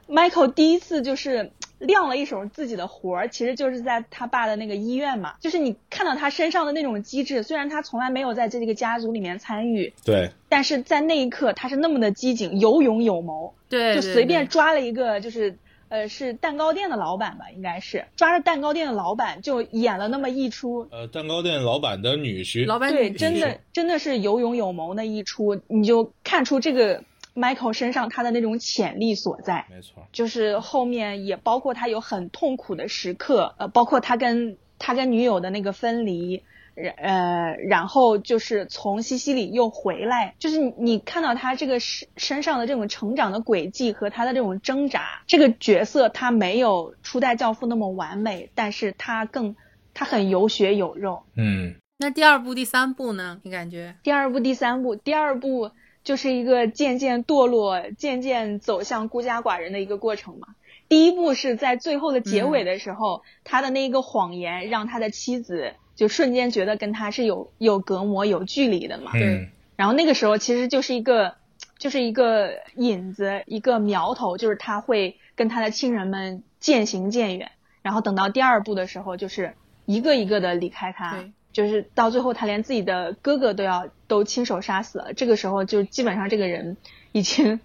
Michael 第一次就是亮了一手自己的活儿，其实就是在他爸的那个医院嘛。就是你看到他身上的那种机智，虽然他从来没有在这个家族里面参与，对，但是在那一刻他是那么的机警、有勇有谋，对，就随便抓了一个就是。呃，是蛋糕店的老板吧？应该是抓着蛋糕店的老板就演了那么一出。呃，蛋糕店老板的女婿。老板对，真的真的是有勇有谋那一出，你就看出这个 Michael 身上他的那种潜力所在。没错。就是后面也包括他有很痛苦的时刻，呃，包括他跟他跟女友的那个分离。然呃，然后就是从西西里又回来，就是你你看到他这个身身上的这种成长的轨迹和他的这种挣扎，这个角色他没有初代教父那么完美，但是他更他很有血有肉。嗯，那第二部、第三部呢？你感觉？第二部、第三部，第二部就是一个渐渐堕落、渐渐走向孤家寡人的一个过程嘛。第一步是在最后的结尾的时候，他的那个谎言让他的妻子。就瞬间觉得跟他是有有隔膜、有距离的嘛。对。然后那个时候其实就是一个，就是一个引子，一个苗头，就是他会跟他的亲人们渐行渐远。然后等到第二步的时候，就是一个一个的离开他，就是到最后他连自己的哥哥都要都亲手杀死了。这个时候就基本上这个人已经。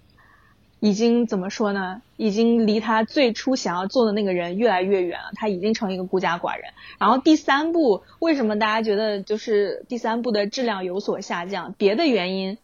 已经怎么说呢？已经离他最初想要做的那个人越来越远了。他已经成一个孤家寡人。然后第三部为什么大家觉得就是第三部的质量有所下降？别的原因，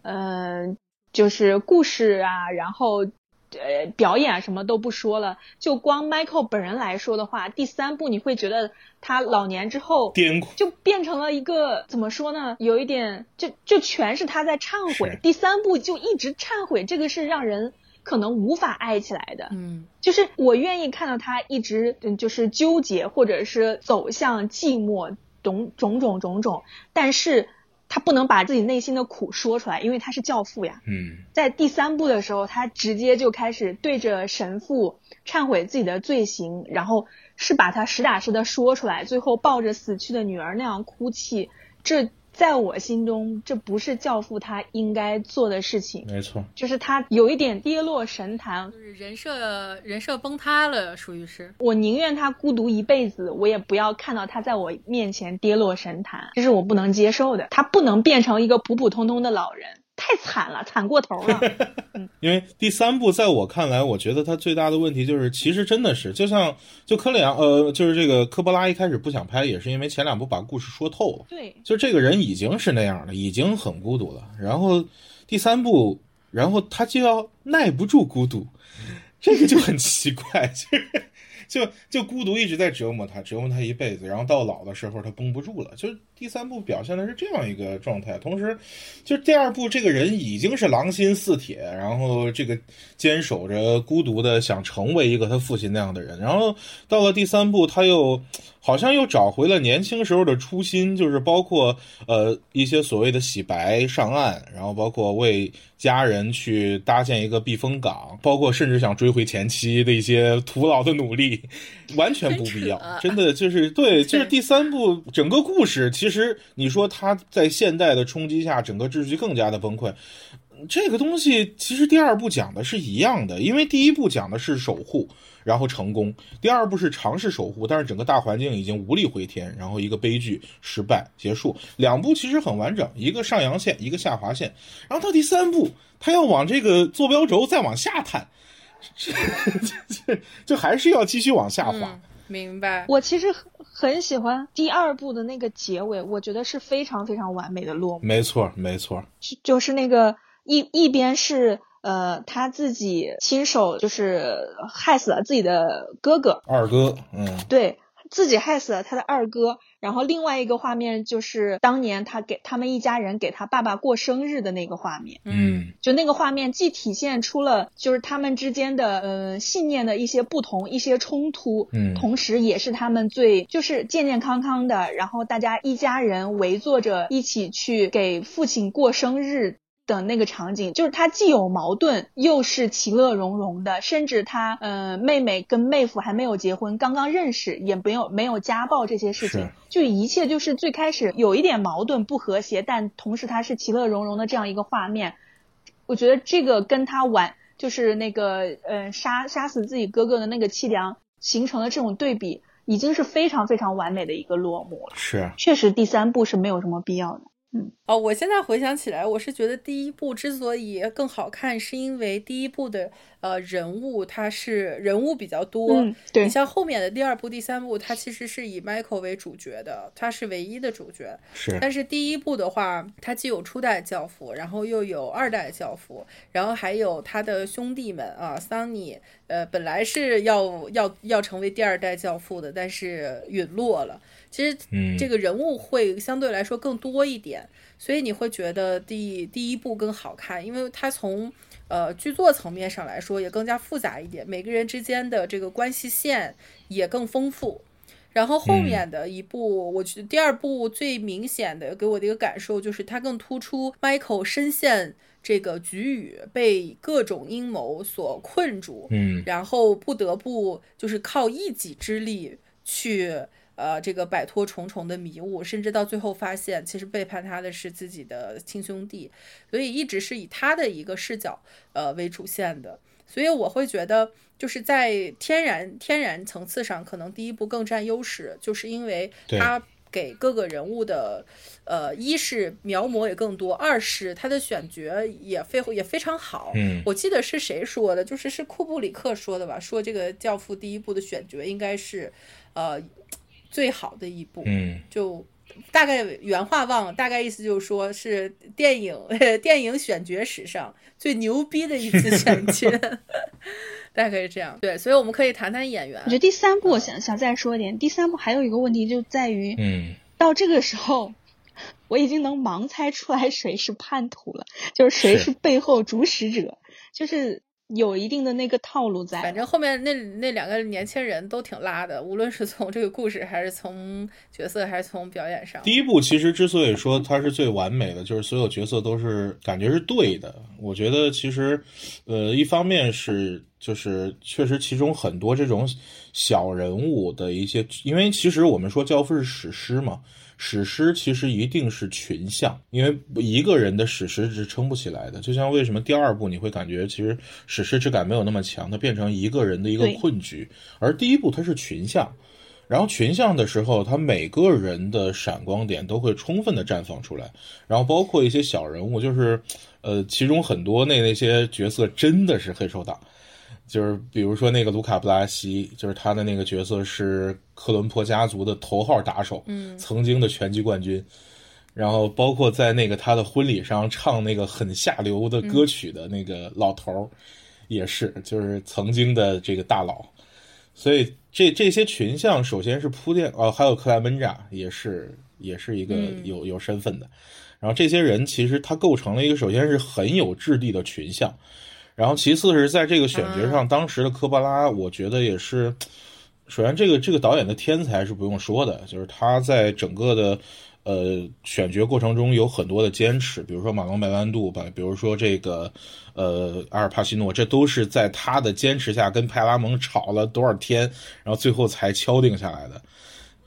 嗯，就是故事啊，然后。呃，表演什么都不说了，就光 Michael 本人来说的话，第三部你会觉得他老年之后就变成了一个怎么说呢？有一点，就就全是他在忏悔。第三部就一直忏悔，这个是让人可能无法爱起来的。嗯，就是我愿意看到他一直就是纠结，或者是走向寂寞，种种种种种，但是。他不能把自己内心的苦说出来，因为他是教父呀。嗯，在第三部的时候，他直接就开始对着神父忏悔自己的罪行，然后是把他实打实的说出来，最后抱着死去的女儿那样哭泣。这。在我心中，这不是教父他应该做的事情。没错，就是他有一点跌落神坛，就是人设人设崩塌了，属于是。我宁愿他孤独一辈子，我也不要看到他在我面前跌落神坛，这是我不能接受的。他不能变成一个普普通通的老人。太惨了，惨过头了。因为第三部在我看来，我觉得它最大的问题就是，其实真的是就像就科里昂，呃，就是这个科波拉一开始不想拍，也是因为前两部把故事说透了。对，就这个人已经是那样了，已经很孤独了。然后第三部，然后他就要耐不住孤独，这个就很奇怪。就就孤独一直在折磨他，折磨他一辈子，然后到老的时候他绷不住了。就第三部表现的是这样一个状态，同时，就第二部这个人已经是狼心似铁，然后这个坚守着孤独的想成为一个他父亲那样的人，然后到了第三部他又。好像又找回了年轻时候的初心，就是包括呃一些所谓的洗白上岸，然后包括为家人去搭建一个避风港，包括甚至想追回前妻的一些徒劳的努力，完全不必要。真的就是对，就是第三部整个故事，其实你说他在现代的冲击下，整个秩序更加的崩溃。这个东西其实第二部讲的是一样的，因为第一部讲的是守护。然后成功，第二部是尝试守护，但是整个大环境已经无力回天，然后一个悲剧失败结束。两部其实很完整，一个上扬线，一个下滑线。然后到第三部，他要往这个坐标轴再往下探，就还是要继续往下滑。明白。我其实很喜欢第二部的那个结尾，我觉得是非常非常完美的落幕。没错，没错，就是那个一一边是。呃，他自己亲手就是害死了自己的哥哥，二哥，嗯，对自己害死了他的二哥。然后另外一个画面就是当年他给他们一家人给他爸爸过生日的那个画面，嗯，就那个画面既体现出了就是他们之间的呃信念的一些不同、一些冲突，嗯，同时也是他们最就是健健康康的，然后大家一家人围坐着一起去给父亲过生日。的那个场景，就是他既有矛盾，又是其乐融融的，甚至他呃妹妹跟妹夫还没有结婚，刚刚认识，也没有没有家暴这些事情，就一切就是最开始有一点矛盾不和谐，但同时他是其乐融融的这样一个画面，我觉得这个跟他完就是那个呃杀杀死自己哥哥的那个凄凉形成了这种对比。已经是非常非常完美的一个落幕了。是，确实第三部是没有什么必要的。嗯，哦，我现在回想起来，我是觉得第一部之所以更好看，是因为第一部的。呃，人物他是人物比较多，对你像后面的第二部、第三部，它其实是以 Michael 为主角的，他是唯一的主角。是，但是第一部的话，他既有初代教父，然后又有二代教父，然后还有他的兄弟们啊，Sunny，呃，本来是要要要成为第二代教父的，但是陨落了。其实，这个人物会相对来说更多一点，所以你会觉得第第一部更好看，因为它从。呃，剧作层面上来说也更加复杂一点，每个人之间的这个关系线也更丰富。然后后面的一部，我觉得第二部最明显的给我的一个感受就是，它更突出 Michael 深陷这个局域，被各种阴谋所困住，嗯，然后不得不就是靠一己之力去。呃，这个摆脱重重的迷雾，甚至到最后发现，其实背叛他的是自己的亲兄弟，所以一直是以他的一个视角，呃为主线的。所以我会觉得，就是在天然天然层次上，可能第一部更占优势，就是因为他给各个人物的，呃，一是描摹也更多，二是他的选角也非也非常好。嗯，我记得是谁说的，就是是库布里克说的吧？说这个《教父》第一部的选角应该是，呃。最好的一部，嗯，就大概原话忘了，大概意思就是说是电影 电影选角史上最牛逼的一次选角，大概是这样。对，所以我们可以谈谈演员。我觉得第三部，我想想再说一点，第三部还有一个问题就在于，嗯，到这个时候，我已经能盲猜出来谁是叛徒了，就是谁是背后主使者，就是。有一定的那个套路在，反正后面那那两个年轻人都挺拉的，无论是从这个故事，还是从角色，还是从表演上。第一部其实之所以说它是最完美的，就是所有角色都是感觉是对的。我觉得其实，呃，一方面是就是确实其中很多这种小人物的一些，因为其实我们说《教父》是史诗嘛。史诗其实一定是群像，因为一个人的史诗是撑不起来的。就像为什么第二部你会感觉其实史诗质感没有那么强，它变成一个人的一个困局，而第一部它是群像，然后群像的时候，他每个人的闪光点都会充分的绽放出来，然后包括一些小人物，就是呃，其中很多那那些角色真的是黑手党。就是比如说那个卢卡布拉西，就是他的那个角色是克伦坡家族的头号打手，嗯，曾经的拳击冠军。然后包括在那个他的婚礼上唱那个很下流的歌曲的那个老头儿，也是就是曾经的这个大佬。所以这这些群像首先是铺垫，哦，还有克莱门扎也是也是一个有有身份的。然后这些人其实他构成了一个首先是很有质地的群像。然后，其次是在这个选角上，当时的科巴拉，我觉得也是，首先这个这个导演的天才是不用说的，就是他在整个的呃选角过程中有很多的坚持，比如说马龙白兰度吧，比如说这个呃阿尔帕西诺，这都是在他的坚持下跟派拉蒙吵了多少天，然后最后才敲定下来的。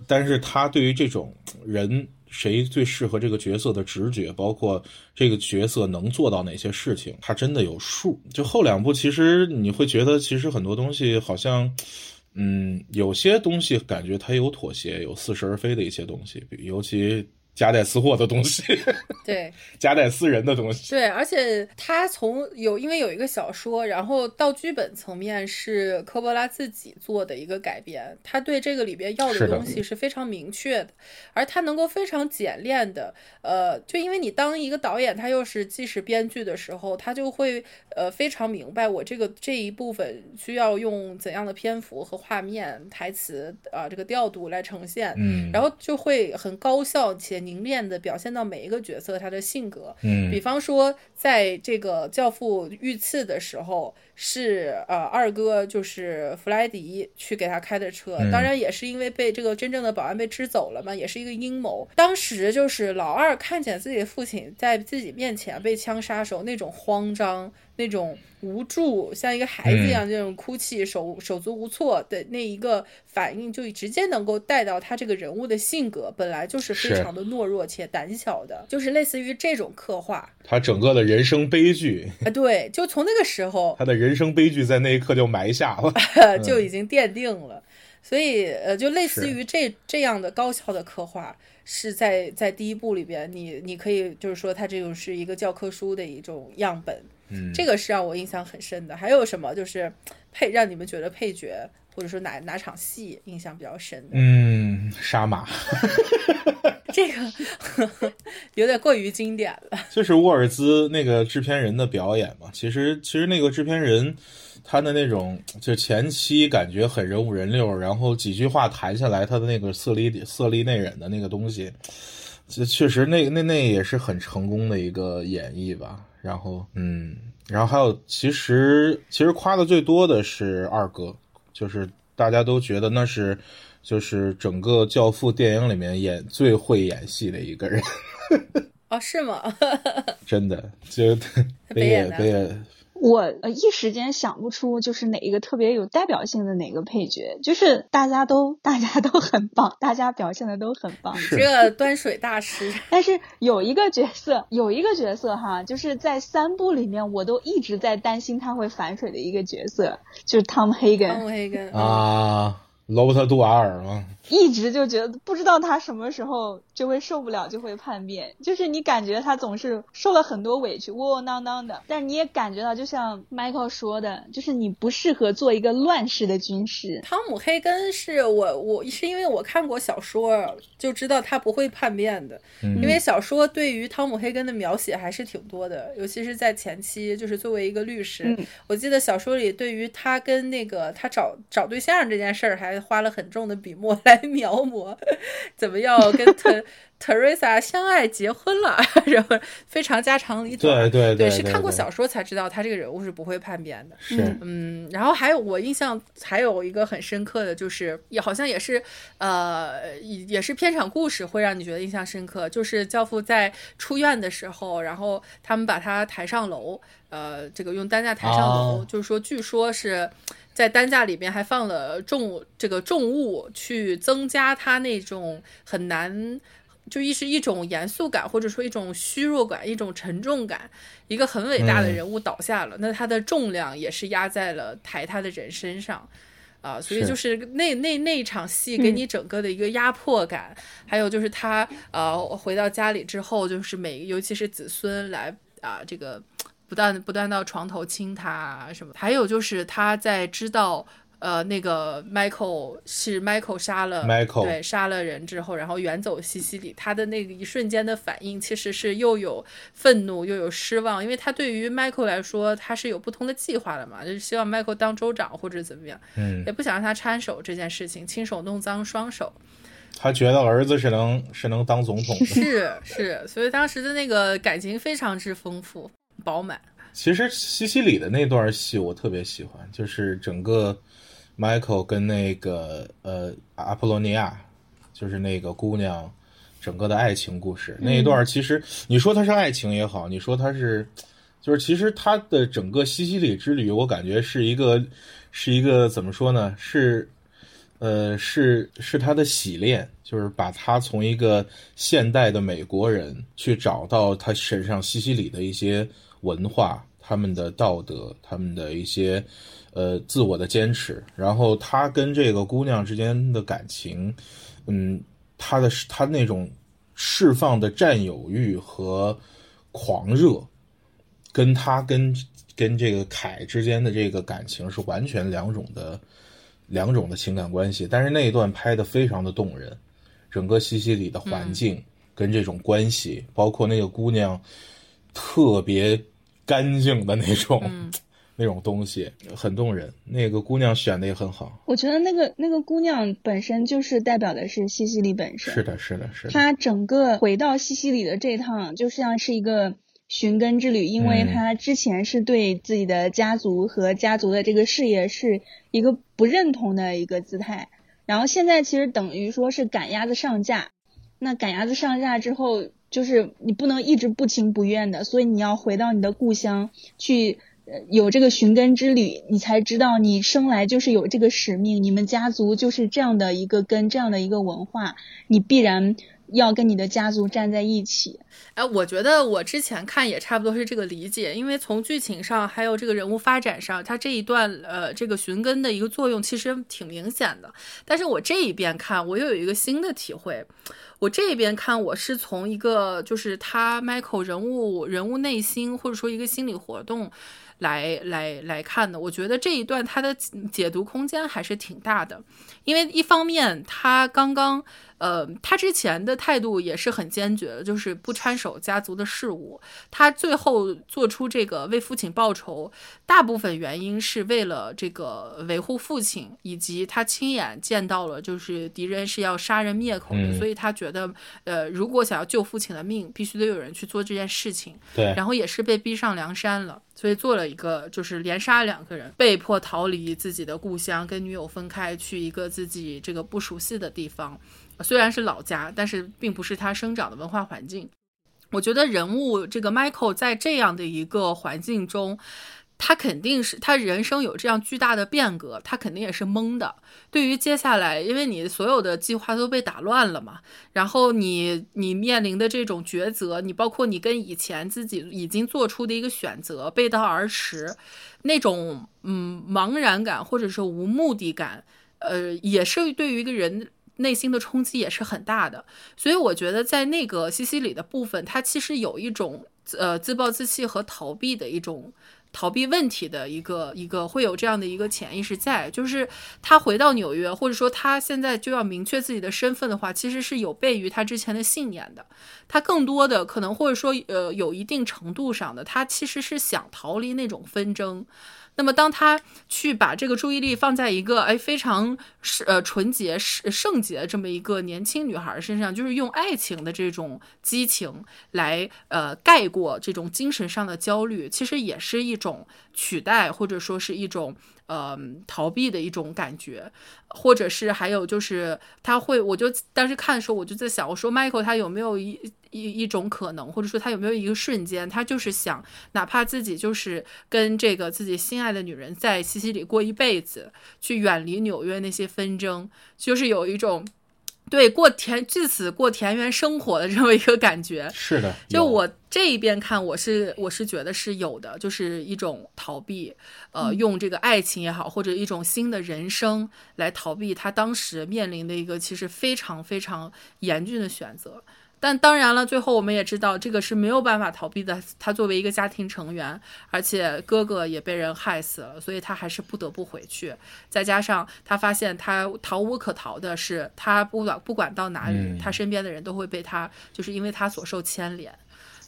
但是他对于这种人。谁最适合这个角色的直觉，包括这个角色能做到哪些事情，他真的有数。就后两部，其实你会觉得，其实很多东西好像，嗯，有些东西感觉他有妥协，有似是而非的一些东西，尤其。夹带私货的东西，对，夹带私人的东西，对，而且他从有因为有一个小说，然后到剧本层面是科波拉自己做的一个改编，他对这个里边要的东西是非常明确的，而他能够非常简练的，呃，就因为你当一个导演，他又是既是编剧的时候，他就会呃非常明白我这个这一部分需要用怎样的篇幅和画面、台词啊这个调度来呈现，嗯，然后就会很高效且。凝练的表现到每一个角色他的性格。嗯比方说，在这个教父遇刺的时候，是呃二哥就是弗莱迪去给他开的车，嗯当然也是因为被这个真正的保安被支走了嘛，也是一个阴谋。当时就是老二看见自己的父亲在自己面前被枪杀时候那种慌张、那种无助，像一个孩子一样这种哭泣、手手足无措的那一个反应，就直接能够带到他这个人物的性格，本来就是非常的懦弱且胆小的，就是类似于这种刻画。他整个的人生悲剧，啊，对，就从那个时候他的人生悲剧在那一刻就埋下了。就已经奠定了，所以呃，就类似于这这样的高效的刻画，是在在第一部里边，你你可以就是说它这种是一个教科书的一种样本，嗯，这个是让我印象很深的。还有什么就是配让你们觉得配角或者说哪哪场戏印象比较深的？嗯，杀马 这个 有点过于经典了。就是沃尔兹那个制片人的表演嘛。其实其实那个制片人他的那种就前期感觉很人五人六，然后几句话谈下来，他的那个色厉色厉内荏的那个东西，这确实那那那也是很成功的一个演绎吧。然后嗯，然后还有其实其实夸的最多的是二哥，就是大家都觉得那是。就是整个《教父》电影里面演最会演戏的一个人，哦，是吗？真的就北野北野呢北野我呃一时间想不出就是哪一个特别有代表性的哪个配角，就是大家都大家都很棒，大家表现的都很棒。是。这个端水大师，但是有一个角色，有一个角色哈，就是在三部里面我都一直在担心他会反水的一个角色，就是 Tom 汤 Hagen，姆黑根，啊，罗伯特杜瓦尔嘛，一直就觉得不知道他什么时候就会受不了，就会叛变。就是你感觉他总是受了很多委屈，窝窝囊囊的，但是你也感觉到，就像 Michael 说的，就是你不适合做一个乱世的军师。汤姆黑根是我我是因为我看过小说，就知道他不会叛变的，嗯因为小说对于汤姆黑根的描写还是挺多的，尤其是在前期，就是作为一个律师，嗯我记得小说里对于他跟那个他找找对象这件事儿，还花了很重的笔墨来描摹，怎么要跟 他 Teresa 相爱结婚了，然后非常家长里短。对对对，是看过小说才知道他这个人物是不会叛变的。是嗯，然后还有我印象还有一个很深刻的就是，也好像也是呃，也也是片场故事会让你觉得印象深刻，就是教父在出院的时候，然后他们把他抬上楼，呃，这个用担架抬上楼，哦就是说据说是。在担架里边还放了重这个重物，去增加他那种很难，就一是一种严肃感，或者说一种虚弱感，一种沉重感。一个很伟大的嗯人物倒下了，那他的重量也是压在了抬他的人身上。啊，所以就是那那那一场戏给你整个的一个压迫感，还有就是他呃回到家里之后，就是每尤其是子孙来啊、这个不断不断到床头亲他啊什么，还有就是他在知道呃那个 Michael 是 Michael 杀了 Michael 对杀了人之后，然后远走西西里，他的那个一瞬间的反应其实是又有愤怒又有失望，因为他对于 Michael 来说他是有不同的计划的嘛，就是希望 Michael 当州长或者怎么样，嗯也不想让他掺手这件事情，亲手弄脏双手。他觉得儿子是能是能当总统的。是是，所以当时的那个感情非常之丰富饱满。其实西西里的那段戏我特别喜欢，就是整个 Michael 跟那个呃阿波罗尼亚，就是那个姑娘，整个的爱情故事那一段，其实你说它是爱情也好，你说它是，就是其实它的整个西西里之旅，我感觉是一个是一个怎么说呢？是呃，是是他的洗练，就是把他从一个现代的美国人去找到他身上西西里的一些文化、他们的道德、他们的一些呃自我的坚持，然后他跟这个姑娘之间的感情，嗯，他的他那种释放的占有欲和狂热，跟他跟跟这个凯之间的这个感情是完全两种的。两种的情感关系，但是那一段拍的非常的动人，整个西西里的环境跟这种关系，包括那个姑娘特别干净的那种、那种东西，很动人。那个姑娘选的也很好。我觉得那个那个姑娘本身就是代表的是西西里本身。是的，是的，是的。她整个回到西西里的这趟，就像是一个寻根之旅，因为她之前是对自己的家族和家族的这个事业是一个不认同的一个姿态，然后现在其实等于说是赶鸭子上架。那赶鸭子上架之后，就是你不能一直不情不愿的，所以你要回到你的故乡去，呃，有这个寻根之旅，你才知道你生来就是有这个使命，你们家族就是这样的一个根，这样的一个文化，你必然。要跟你的家族站在一起，哎，我觉得我之前看也差不多是这个理解，因为从剧情上还有这个人物发展上，他这一段呃这个寻根的一个作用其实挺明显的。但是我这一边看，我又有一个新的体会。我这一边看，我是从一个就是他 Michael 人物人物内心或者说一个心理活动来来来看的。我觉得这一段它的解读空间还是挺大的，因为一方面他刚刚。呃，他之前的态度也是很坚决的，就是不插手家族的事务。他最后做出这个为父亲报仇，大部分原因是为了这个维护父亲，以及他亲眼见到了就是敌人是要杀人灭口的，所以他觉得，呃，如果想要救父亲的命，必须得有人去做这件事情。对，然后也是被逼上梁山了，所以做了一个就是连杀两个人，被迫逃离自己的故乡，跟女友分开，去一个自己这个不熟悉的地方。虽然是老家，但是并不是他生长的文化环境。我觉得人物这个 Michael 在这样的一个环境中，他肯定是他人生有这样巨大的变革，他肯定也是懵的。对于接下来，因为你所有的计划都被打乱了嘛，然后你你面临的这种抉择，你包括你跟以前自己已经做出的一个选择背道而驰，那种嗯茫然感或者是无目的感，呃，也是对于一个人。内心的冲击也是很大的，所以我觉得在那个西西里的部分，他其实有一种呃自暴自弃和逃避的一种逃避问题的一个一个会有这样的一个潜意识在，就是他回到纽约，或者说他现在就要明确自己的身份的话，其实是有悖于他之前的信念的。他更多的可能或者说呃有一定程度上的，他其实是想逃离那种纷争。那么，当他去把这个注意力放在一个哎非常是呃纯洁圣圣洁这么一个年轻女孩身上，就是用爱情的这种激情来呃盖过这种精神上的焦虑，其实也是一种取代或者说是一种呃逃避的一种感觉，或者是还有就是他会，我就当时看的时候我就在想，我说 Michael 他有没有一。一一种可能，或者说他有没有一个瞬间，他就是想，哪怕自己就是跟这个自己心爱的女人在西西里过一辈子，去远离纽约那些纷争，就是有一种对过田至此过田园生活的这么一个感觉。是的，就我这一边看，我是我是觉得是有的，就是一种逃避，呃，用这个爱情也好，或者一种新的人生来逃避他当时面临的一个其实非常非常严峻的选择。但当然了，最后我们也知道这个是没有办法逃避的。他作为一个家庭成员，而且哥哥也被人害死了，所以他还是不得不回去。再加上他发现他逃无可逃的是，他不管不管到哪里，他身边的人都会被他，就是因为他所受牵连，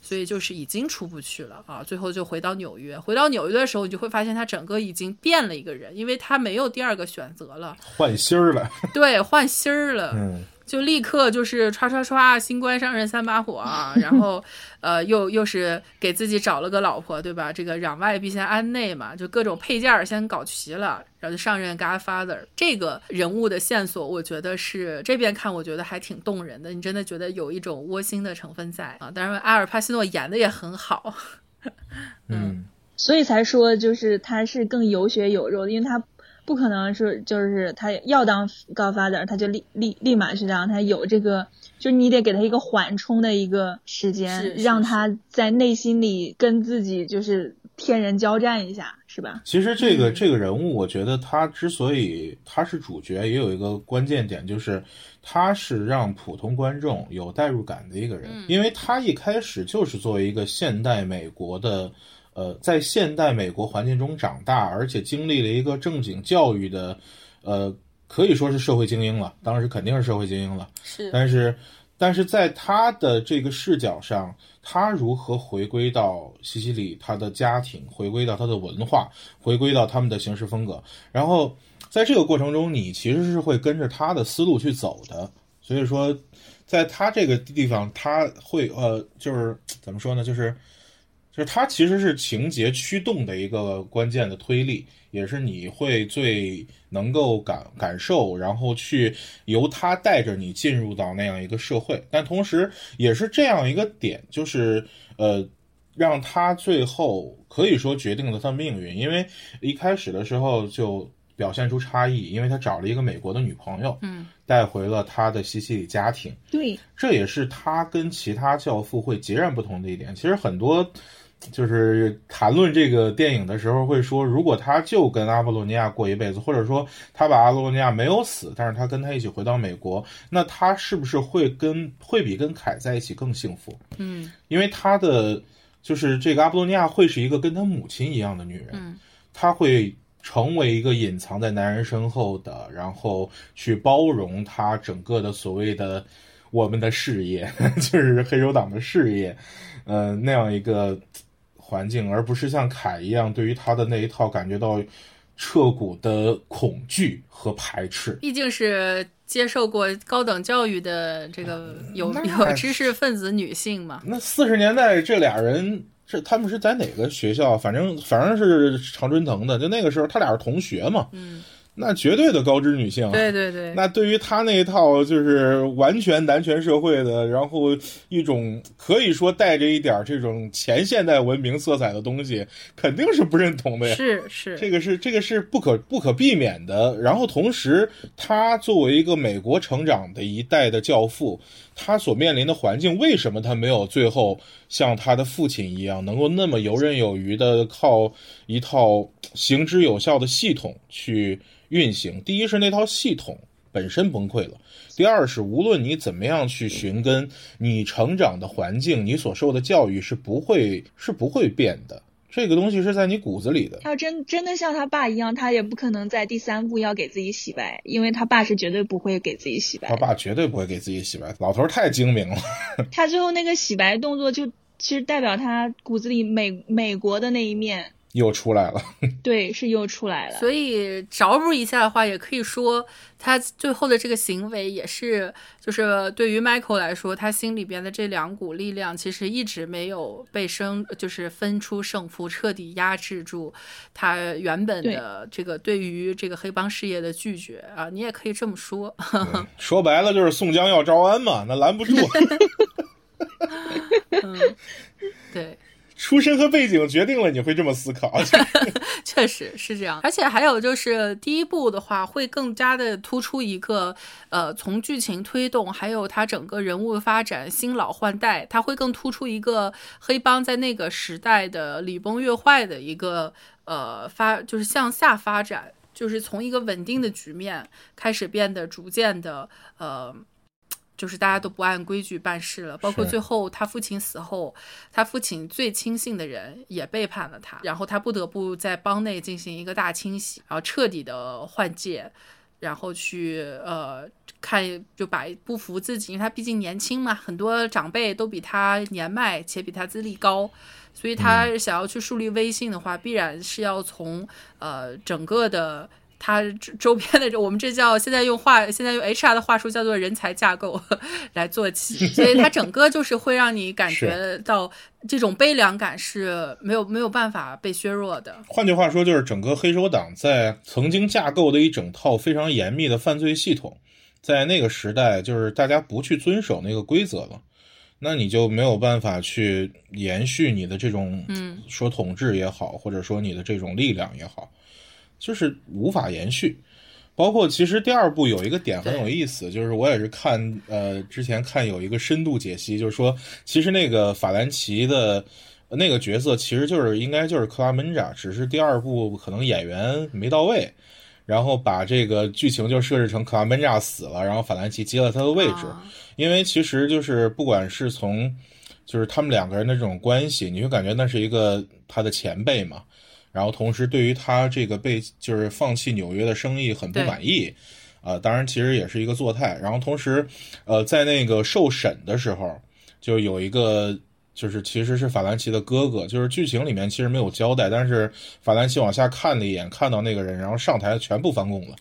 所以就是已经出不去了啊。最后就回到纽约，回到纽约的时候，你就会发现他整个已经变了一个人，因为他没有第二个选择了，换心儿了。对，换心儿了。嗯。就立刻就是唰唰唰，新官上任三把火啊！然后，呃，又又是给自己找了个老婆，对吧？这个攘外必先安内嘛，就各种配件先搞齐了，然后就上任 Godfather。这个人物的线索，我觉得是这边看，我觉得还挺动人的。你真的觉得有一种窝心的成分在啊！当然，阿尔帕西诺演的也很好，嗯，所以才说就是他是更有血有肉的，因为他。不可能是，就是他要当高发点，他就立立立马去让他有这个，就是你得给他一个缓冲的一个时间，让他在内心里跟自己就是天人交战一下，是吧？其实这个这个人物，我觉得他之所以他是主角，也有一个关键点，就是他是让普通观众有代入感的一个人，因为他一开始就是作为一个现代美国的。呃，在现代美国环境中长大，而且经历了一个正经教育的，呃，可以说是社会精英了。当时肯定是社会精英了。是，但是但是在他的这个视角上，他如何回归到西西里他的家庭，回归到他的文化，回归到他们的行事风格，然后在这个过程中，你其实是会跟着他的思路去走的。所以说，在他这个地方，他会呃，就是怎么说呢？就是就是它其实是情节驱动的一个关键的推力，也是你会最能够感感受，然后去由他带着你进入到那样一个社会。但同时，也是这样一个点，就是呃，让他最后可以说决定了他命运，因为一开始的时候就。表现出差异，因为他找了一个美国的女朋友，嗯，带回了他的西西里家庭。对，这也是他跟其他教父会截然不同的一点。其实很多就是谈论这个电影的时候会说，如果他就跟阿波罗尼亚过一辈子，或者说他把阿波罗尼亚没有死，但是他跟他一起回到美国，那他是不是会跟会比跟凯在一起更幸福？嗯，因为他的就是这个阿波罗尼亚会是一个跟他母亲一样的女人，嗯，他会。成为一个隐藏在男人身后的，然后去包容他整个的所谓的我们的事业，就是黑手党的事业，呃，那样一个环境，而不是像凯一样对于他的那一套感觉到彻骨的恐惧和排斥。毕竟是接受过高等教育的这个有有知识分子女性嘛。那四十年代这俩人。是他们是在哪个学校？反正反正是常春藤的。就那个时候，他俩是同学嘛。嗯。那绝对的高知女性，对对对。那对于他那一套就是完全男权社会的，然后一种可以说带着一点这种前现代文明色彩的东西，肯定是不认同的呀。是是，这个是这个是不可不可避免的。然后同时，他作为一个美国成长的一代的教父，他所面临的环境，为什么他没有最后像他的父亲一样，能够那么游刃有余的靠一套行之有效的系统去？运行，第一是那套系统本身崩溃了，第二是无论你怎么样去寻根，你成长的环境，你所受的教育是不会是不会变的，这个东西是在你骨子里的。他要真真的像他爸一样，他也不可能在第三部要给自己洗白，因为他爸是绝对不会给自己洗白。他爸绝对不会给自己洗白，老头太精明了。他最后那个洗白动作，就其实代表他骨子里美美国的那一面。又出来了，对，是又出来了。所以着补一下的话，也可以说他最后的这个行为也是，就是对于 Michael 来说，他心里边的这两股力量其实一直没有被生，就是分出胜负，彻底压制住他原本的这个对于这个黑帮事业的拒绝啊。你也可以这么说，说白了就是宋江要招安嘛，那拦不住。嗯，对。出身和背景决定了你会这么思考，确实是这样。而且还有就是第一部的话，会更加的突出一个，呃，从剧情推动，还有他整个人物发展新老换代，他会更突出一个黑帮在那个时代的礼崩乐坏的一个，呃，发就是向下发展，就是从一个稳定的局面开始变得逐渐的，呃。就是大家都不按规矩办事了，包括最后他父亲死后，他父亲最亲信的人也背叛了他，然后他不得不在帮内进行一个大清洗，然后彻底的换届，然后去呃看就把不服自己，因为他毕竟年轻嘛，很多长辈都比他年迈且比他资历高，所以他想要去树立威信的话，必然是要从呃整个的。他周边的，我们这叫现在用话，现在用 HR 的话术叫做人才架构来做起，所以它整个就是会让你感觉到这种悲凉感是没有没有办法被削弱的。换句话说，就是整个黑手党在曾经架构的一整套非常严密的犯罪系统，在那个时代，就是大家不去遵守那个规则了，那你就没有办法去延续你的这种，嗯，说统治也好，或者说你的这种力量也好。就是无法延续，包括其实第二部有一个点很有意思，就是我也是看呃之前看有一个深度解析，就是说其实那个法兰奇的那个角色其实就是应该就是克拉门扎，只是第二部可能演员没到位，然后把这个剧情就设置成克拉门扎死了，然后法兰奇接了他的位置，因为其实就是不管是从就是他们两个人的这种关系，你会感觉那是一个他的前辈嘛。然后同时，对于他这个被就是放弃纽约的生意很不满意，啊、当然其实也是一个做态。然后同时，呃，在那个受审的时候，就有一个就是其实是法兰奇的哥哥，就是剧情里面其实没有交代，但是法兰奇往下看了一眼，看到那个人，然后上台全部翻供了。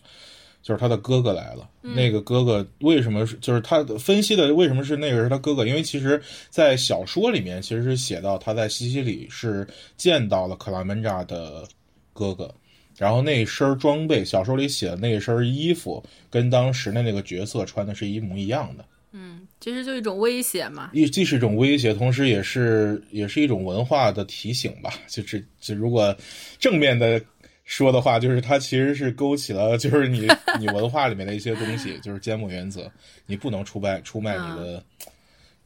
就是他的哥哥来了，那个哥哥为什么是？就是他分析的为什么是那个是他哥哥？因为其实，在小说里面其实是写到他在西西里是见到了克拉门扎的哥哥，然后那身装备，小说里写的那身衣服跟当时的那个角色穿的是一模一样的。嗯，其实就一种威胁嘛。一既是一种威胁，同时也是也是一种文化的提醒吧。就是就如果正面的说的话，就是它其实是勾起了就是你你文化里面的一些东西，就是缄默原则，你不能出卖出卖你的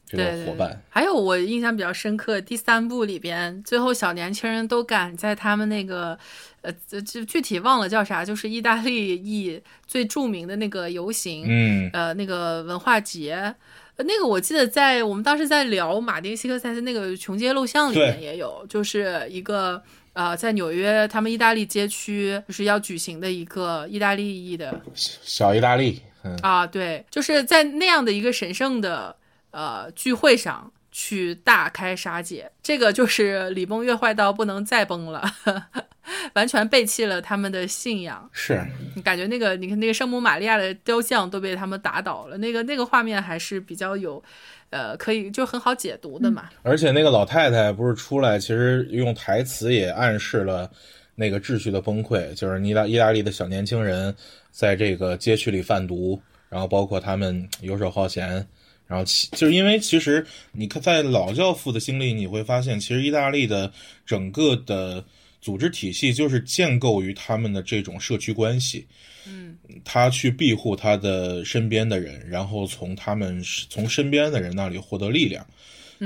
这对对对个伙伴。还有我印象比较深刻，第三部里边，最后小年轻人都敢在他们那个，呃，就具体忘了叫啥，就是意大利裔最著名的那个游行，嗯呃，那个文化节。呃那个我记得在我们当时在聊马丁·西克塞斯那个《穷街录像》里面也有，就是一个呃，在纽约他们意大利街区就是要举行的一个意大利裔的小意大利，嗯，啊，对，就是在那样的一个神圣的呃聚会上去大开杀戒，这个就是礼崩乐坏到不能再崩了，完全背弃了他们的信仰。是你感觉那个，你看那个圣母玛利亚的雕像都被他们打倒了，那个那个画面还是比较有，呃，可以就很好解读的嘛。而且那个老太太不是出来，其实用台词也暗示了那个秩序的崩溃，就是意大意大利的小年轻人在这个街区里贩毒，然后包括他们游手好闲，然后其就是因为其实你看在老教父的经历，你会发现，其实意大利的整个的组织体系就是建构于他们的这种社区关系。嗯他去庇护他的身边的人，然后从他们从身边的人那里获得力量。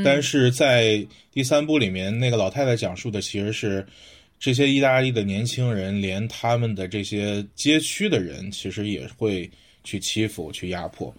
但是在第三部里面，那个老太太讲述的其实是这些意大利的年轻人，连他们的这些街区的人，其实也会去欺负、去压迫。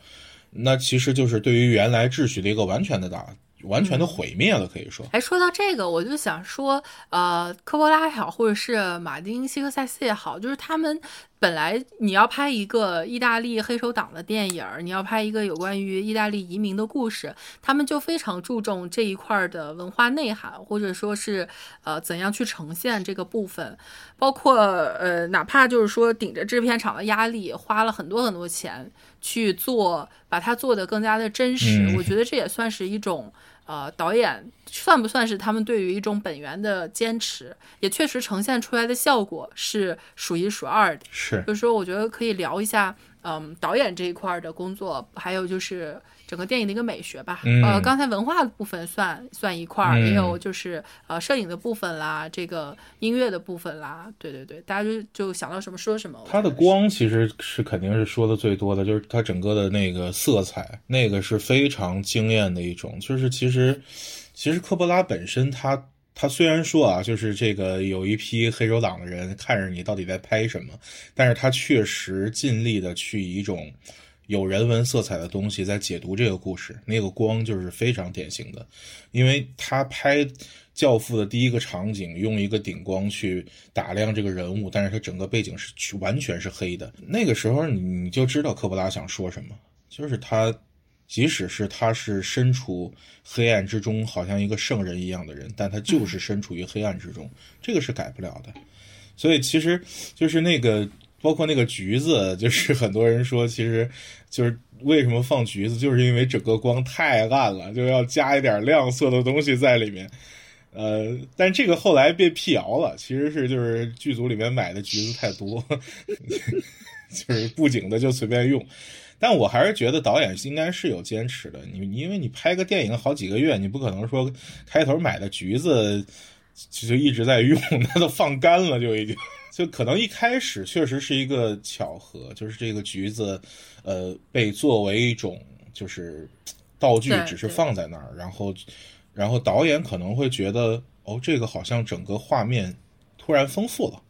那其实就是对于原来秩序的一个完全的打、完全的毁灭了，可以说。哎，说到这个，我就想说，呃，科波拉也好，或者是马丁·西克塞斯也好，就是他们本来你要拍一个意大利黑手党的电影儿，你要拍一个有关于意大利移民的故事，他们就非常注重这一块儿的文化内涵，或者说是呃怎样去呈现这个部分，包括呃哪怕就是说顶着制片厂的压力，花了很多很多钱去做，把它做得更加的真实，嗯我觉得这也算是一种。呃，导演算不算是他们对于一种本源的坚持，也确实呈现出来的效果是数一数二的。是就是说，我觉得可以聊一下，嗯，导演这一块儿的工作，还有就是整个电影的一个美学吧。嗯呃，刚才文化的部分算算一块儿，嗯也有就是呃摄影的部分啦，这个音乐的部分啦，对对对，大家就就想到什么说什么。我它的光其实是肯定是说的最多的，就是它整个的那个色彩，那个是非常惊艳的一种。就是其实，其实科波拉本身他他虽然说啊，就是这个有一批黑手党的人看着你到底在拍什么，但是他确实尽力的去以一种有人文色彩的东西在解读这个故事。那个光就是非常典型的，因为他拍。教父的第一个场景用一个顶光去打量这个人物，但是他整个背景是去完全是黑的。那个时候你你就知道科波拉想说什么，就是他，即使是他是身处黑暗之中，好像一个圣人一样的人，但他就是身处于黑暗之中，这个是改不了的。所以其实就是那个，包括那个橘子，就是很多人说，其实就是为什么放橘子，就是因为整个光太暗了，就要加一点亮色的东西在里面。呃，但这个后来被辟谣了，其实是就是剧组里面买的橘子太多，就是布景的就随便用。但我还是觉得导演应该是有坚持的。你因为你拍个电影好几个月，你不可能说开头买的橘子就一直在用，那都放干了就已经。就可能一开始确实是一个巧合，就是这个橘子，呃，被作为一种就是道具，只是放在那儿，然后。然后导演可能会觉得，哦，这个好像整个画面突然丰富了，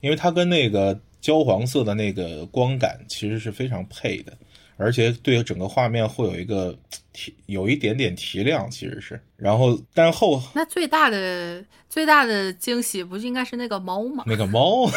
因为它跟那个焦黄色的那个光感其实是非常配的，而且对整个画面会有一个提有一点点提亮，其实是。然后，但后那最大的最大的惊喜不是应该是那个猫吗？那个猫，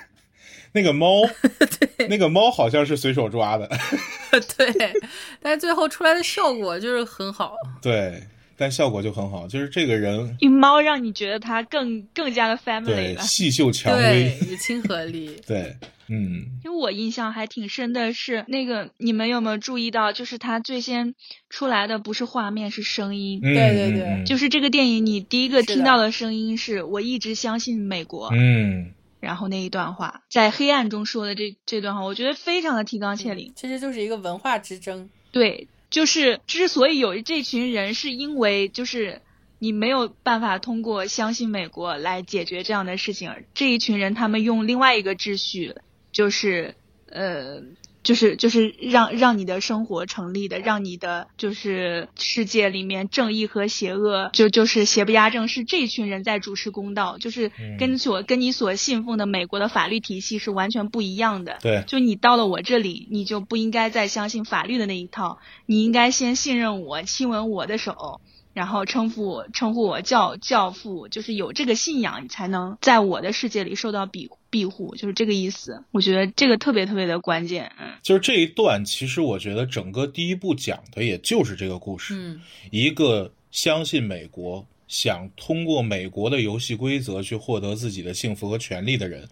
那个猫，对那个猫好像是随手抓的，对，但是最后出来的效果就是很好。对，但效果就很好，就是这个人猫让你觉得它更更加的 family 对了。细嗅蔷对薇，，有亲和力。对，嗯因为我印象还挺深的是那个，你们有没有注意到，就是他最先出来的不是画面，是声音。嗯，对对对嗯就是这个电影，你第一个听到的声音是我一直相信美国，嗯然后那一段话，在黑暗中说的这这段话，我觉得非常的提纲挈领。其实就是一个文化之争。对，就是之所以有这群人，是因为就是你没有办法通过相信美国来解决这样的事情，这一群人他们用另外一个秩序，就是呃。就是就是让让你的生活成立的，让你的就是世界里面正义和邪恶就就是邪不压正，是这群人在主持公道，就是嗯跟所跟你所信奉的美国的法律体系是完全不一样的。对，就你到了我这里，你就不应该再相信法律的那一套，你应该先信任我，亲吻我的手，然后称呼我称呼我教教父，就是有这个信仰，你才能在我的世界里受到庇庇护，就是这个意思。我觉得这个特别特别的关键，嗯，就是这一段，其实我觉得整个第一部讲的也就是这个故事，嗯，一个相信美国，想通过美国的游戏规则去获得自己的幸福和权利的人，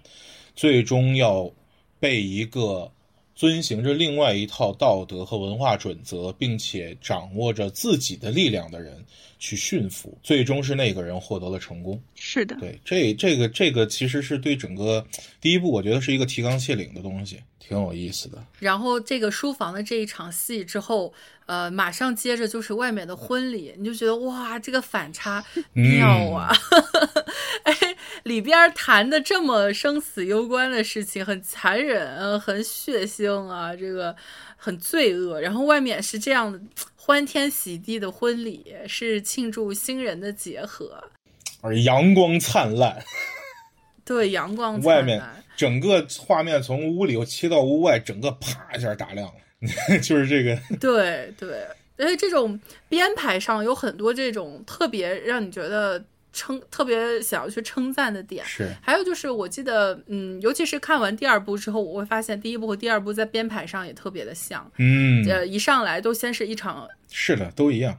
最终要被一个遵循着另外一套道德和文化准则，并且掌握着自己的力量的人去驯服，最终是那个人获得了成功。是的，对，这这个这个其实是对整个第一部，我觉得是一个提纲挈领的东西，挺有意思的。然后这个书房的这一场戏之后，呃，马上接着就是外面的婚礼，你就觉得哇，这个反差妙啊！哎，里边谈的这么生死攸关的事情，很残忍，呃很血腥啊，这个很罪恶。然后外面是这样的欢天喜地的婚礼，是庆祝新人的结合，而阳光灿烂，对，阳光外面灿烂。整个画面从屋里切到屋外，整个啪一下打亮了，就是这个，对对，而且这种编排上有很多这种特别让你觉得称特别想要去称赞的点。是还有就是，我记得，嗯，尤其是看完第二部之后，我会发现第一部和第二部在编排上也特别的像。嗯，呃，一上来都先是一场，是的，都一样。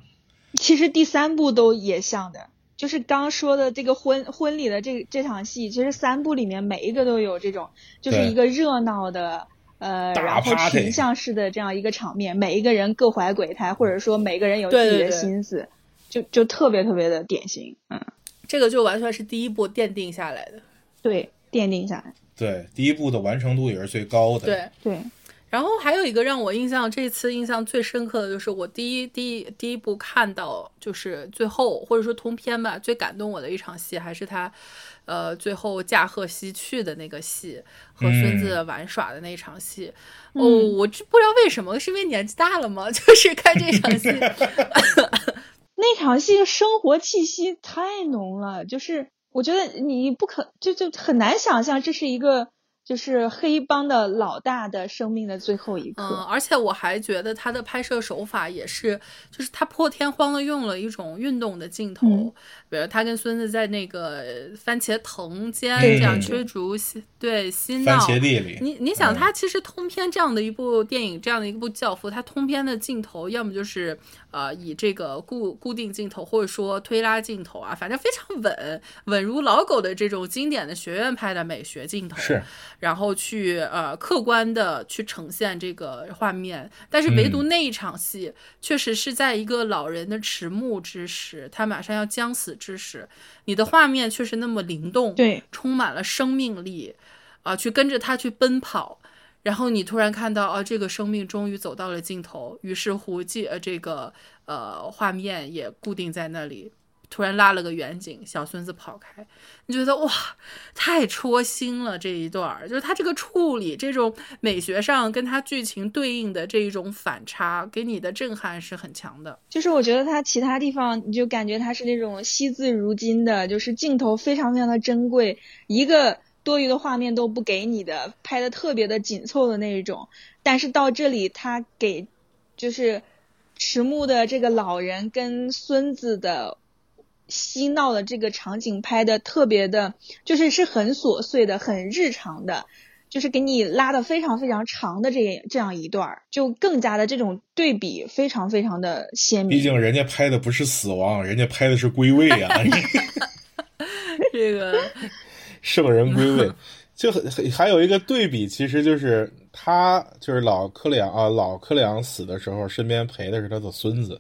其实第三部都也像的。就是刚说的这个婚婚礼的这这场戏，其实三部里面每一个都有这种，就是一个热闹的呃，然后群像式的这样一个场面，每一个人各怀鬼胎，或者说每个人有自己的对对对心思，就就特别特别的典型，嗯，这个就完全是第一部奠定下来的。对，奠定下来，对，第一部的完成度也是最高的。，对，对，然后还有一个让我印象这次印象最深刻的就是我第一第一第一部看到就是最后或者说通篇吧最感动我的一场戏还是他，呃最后驾鹤西去的那个戏和孙子玩耍的那一场戏。哦，嗯我知不知道为什么是因为年纪大了吗？就是看这场戏，那场戏生活气息太浓了，就是我觉得你不可就就很难想象这是一个就是黑帮的老大的生命的最后一刻。嗯，而且我还觉得他的拍摄手法也是，就是他破天荒的用了一种运动的镜头，嗯比如他跟孙子在那个番茄藤间这样追逐嬉对嬉番闹。茄地里，你你想，嗯他其实通篇这样的一部电影，这样的一部教父，他通篇的镜头，要么就是呃以这个固固定镜头，或者说推拉镜头啊，反正非常稳，稳如老狗的这种经典的学院派的美学镜头。是然后去呃客观的去呈现这个画面，但是唯独那一场戏，确实是在一个老人的迟暮之时，他马上要将死之时，你的画面却是那么灵动，对，充满了生命力，啊、去跟着他去奔跑。然后你突然看到，啊，这个生命终于走到了尽头，于是乎，这呃这个呃画面也固定在那里，突然拉了个远景，小孙子跑开，你觉得哇，太戳心了这一段儿，就是他这个处理，这种美学上跟他剧情对应的这一种反差，给你的震撼是很强的。就是我觉得他其他地方你就感觉他是那种惜字如金的，就是镜头非常非常的珍贵，一个多余的画面都不给你的，拍的特别的紧凑的那一种。但是到这里，他给就是迟暮的这个老人跟孙子的嬉闹的这个场景拍的特别的，就是是很琐碎的、很日常的。就是给你拉的非常非常长的这这样一段，就更加的这种对比非常非常的鲜明。毕竟人家拍的不是死亡，人家拍的是归位啊。这个圣人归位，就还有一个对比，其实就是他就是老科里昂啊，老科里昂死的时候，身边陪的是他的孙子，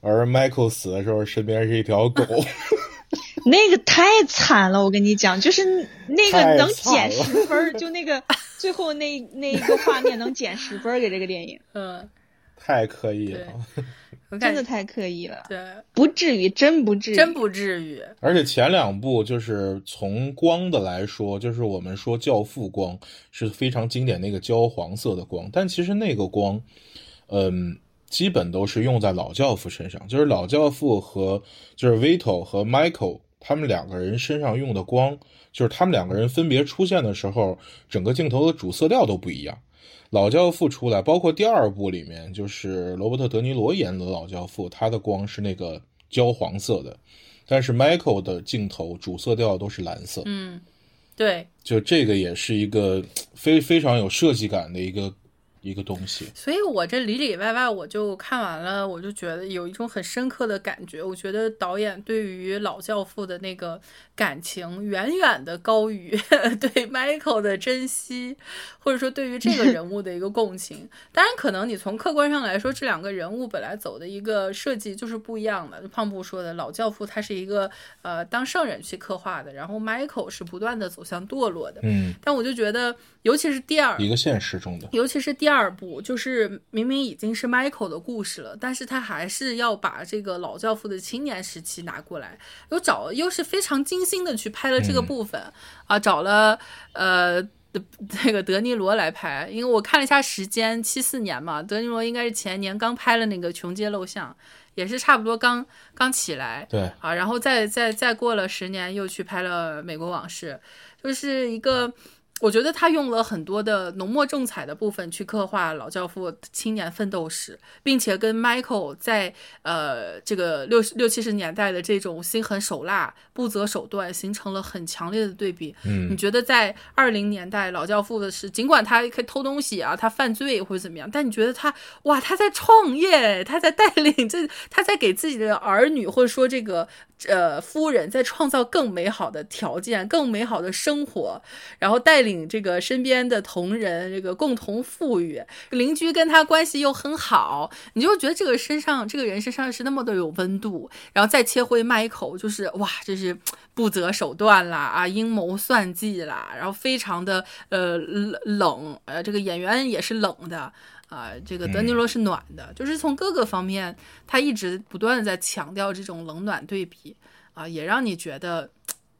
而 Michael 死的时候，身边是一条狗。那个太惨了，我跟你讲，就是那个能减十分，就那个最后那那一个画面能减十分给这个电影。嗯，太刻意了。真的太刻意了，对，不至于，真不至于，真不至于。而且前两部就是从光的来说，就是我们说《教父》光是非常经典那个焦黄色的光，但其实那个光，嗯，基本都是用在老教父身上，就是老教父和就是 Vito 和 Michael 他们两个人身上用的光，就是他们两个人分别出现的时候，整个镜头的主色调都不一样。老教父出来，包括第二部里面，就是罗伯特·德尼罗演的老教父，他的光是那个焦黄色的，但是 Michael 的镜头主色调都是蓝色。嗯，对，就这个也是一个非非常有设计感的一个。一个东西，所以我这里里外外我就看完了，我就觉得有一种很深刻的感觉。我觉得导演对于老教父的那个感情远远的高于 对 Michael 的珍惜，或者说对于这个人物的一个共情。当然，可能你从客观上来说，这两个人物本来走的一个设计就是不一样的。胖布说的老教父他是一个呃当圣人去刻画的，然后 Michael 是不断的走向堕落的。嗯，但我就觉得，尤其是第二一个现实中的，尤其是第。二部就是明明已经是 Michael 的故事了，但是他还是要把这个老教父的青年时期拿过来，又找又是非常精心的去拍了这个部分啊，找了呃那个德尼罗来拍，因为我看了一下时间，七四年嘛，德尼罗应该是前年刚拍了那个《穷街陋巷》，也是差不多刚刚起来，对啊，然后再再再过了十年，又去拍了《美国往事》，就是一个。我觉得他用了很多的浓墨重彩的部分去刻画老教父青年奋斗史，并且跟 Michael 在呃这个六六七十年代的这种心狠手辣、不择手段形成了很强烈的对比。嗯，你觉得在二零年代老教父的是，尽管他可以偷东西啊，他犯罪或者怎么样，但你觉得他哇，他在创业，他在带领这，他在给自己的儿女或者说这个。呃，夫人在创造更美好的条件、更美好的生活，然后带领这个身边的同仁，这个共同富裕，邻居跟他关系又很好，你就觉得这个身上这个人身上是那么的有温度。然后再切回麦口，就是哇，这是不择手段啦，啊，阴谋算计啦，然后非常的呃冷，呃，这个演员也是冷的。啊，这个德尼罗是暖的，就是从各个方面，他一直不断的在强调这种冷暖对比啊，也让你觉得，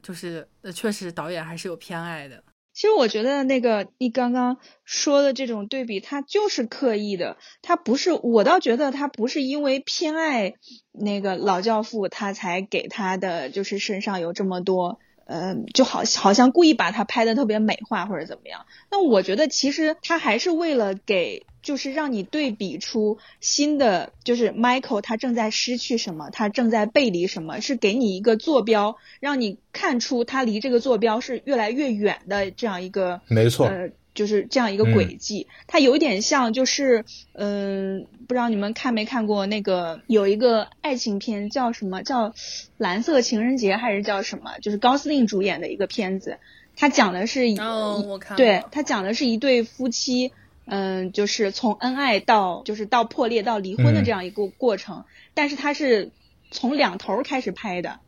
就是呃，确实导演还是有偏爱的。其实我觉得那个你刚刚说的这种对比，他就是刻意的，他不是，我倒觉得他不是因为偏爱那个老教父，他才给他的就是身上有这么多。呃，就好好像故意把他拍的特别美化或者怎么样。那我觉得其实他还是为了给，就是让你对比出新的，就是 Michael 他正在失去什么，他正在背离什么，是给你一个坐标，让你看出他离这个坐标是越来越远的这样一个。没错。呃，就是这样一个轨迹，它有点像，就是嗯，不知道你们看没看过那个有一个爱情片叫什么叫《蓝色情人节》还是叫什么？就是高司令主演的一个片子，他讲的是哦，我看对，他讲的是一对夫妻，嗯，就是从恩爱到就是到破裂到离婚的这样一个过程，但是它是从两头开始拍的，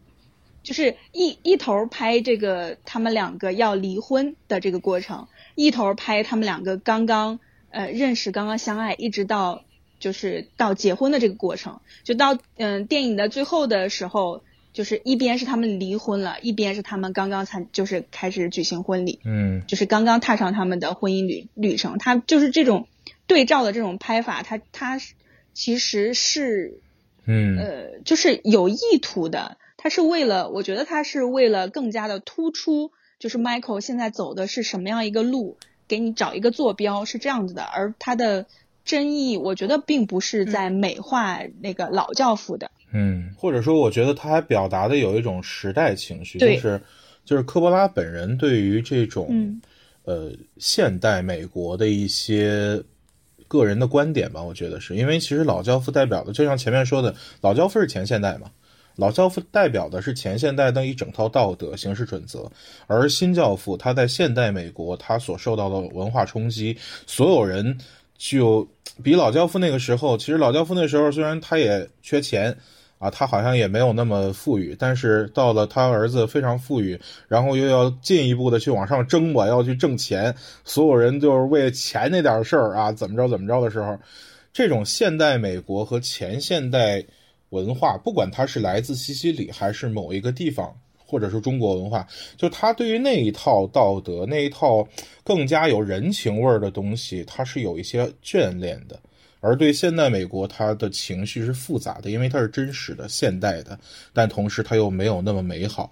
就是一一头拍这个他们两个要离婚的这个过程。一头拍他们两个刚刚呃认识，刚刚相爱，一直到就是到结婚的这个过程，就到嗯电影的最后的时候，就是一边是他们离婚了，一边是他们刚刚才就是开始举行婚礼，嗯，就是刚刚踏上他们的婚姻旅旅程。他就是这种对照的这种拍法，他他其实是嗯呃就是有意图的，他是为了我觉得他是为了更加的突出。就是 Michael 现在走的是什么样一个路，给你找一个坐标是这样子的，而他的争议，我觉得并不是在美化那个老教父的，嗯，或者说，我觉得他还表达的有一种时代情绪，就是就是科波拉本人对于这种呃现代美国的一些个人的观点吧。我觉得是因为其实老教父代表的，就像前面说的，老教父是前现代嘛，老教父代表的是前现代的一整套道德行事准则，而新教父他在现代美国他所受到的文化冲击，所有人就比老教父那个时候，其实老教父那时候虽然他也缺钱。啊，他好像也没有那么富裕，但是到了他儿子非常富裕，然后又要进一步的去往上争吧，要去挣钱，所有人就是为了钱那点事儿啊，怎么着怎么着的时候，这种现代美国和前现代文化，不管它是来自西西里还是某一个地方，或者是中国文化，就他对于那一套道德，那一套更加有人情味儿的东西，他是有一些眷恋的。而对现代美国，他的情绪是复杂的，因为它是真实的、现代的，但同时他又没有那么美好，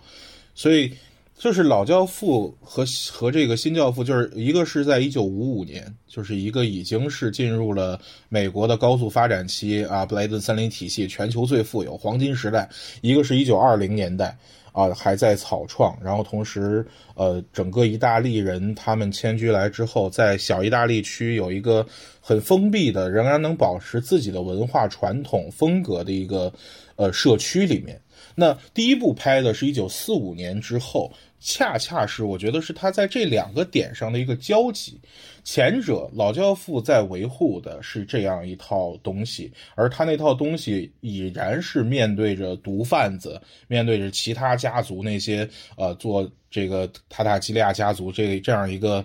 所以就是老教父和和这个新教父，就是一个是在一九五五年，就是一个已经是进入了美国的高速发展期啊，布莱顿森林体系全球最富有黄金时代；一个是一九二零年代。啊，还在草创，然后同时，呃，整个意大利人他们迁居来之后，在小意大利区有一个很封闭的，仍然能保持自己的文化传统风格的一个呃社区里面。那第一部拍的是一九四五年之后。恰恰是我觉得是他在这两个点上的一个交集，前者老教父在维护的是这样一套东西，而他那套东西已然是面对着毒贩子，面对着其他家族那些呃做这个塔塔基利亚家族这这样一个。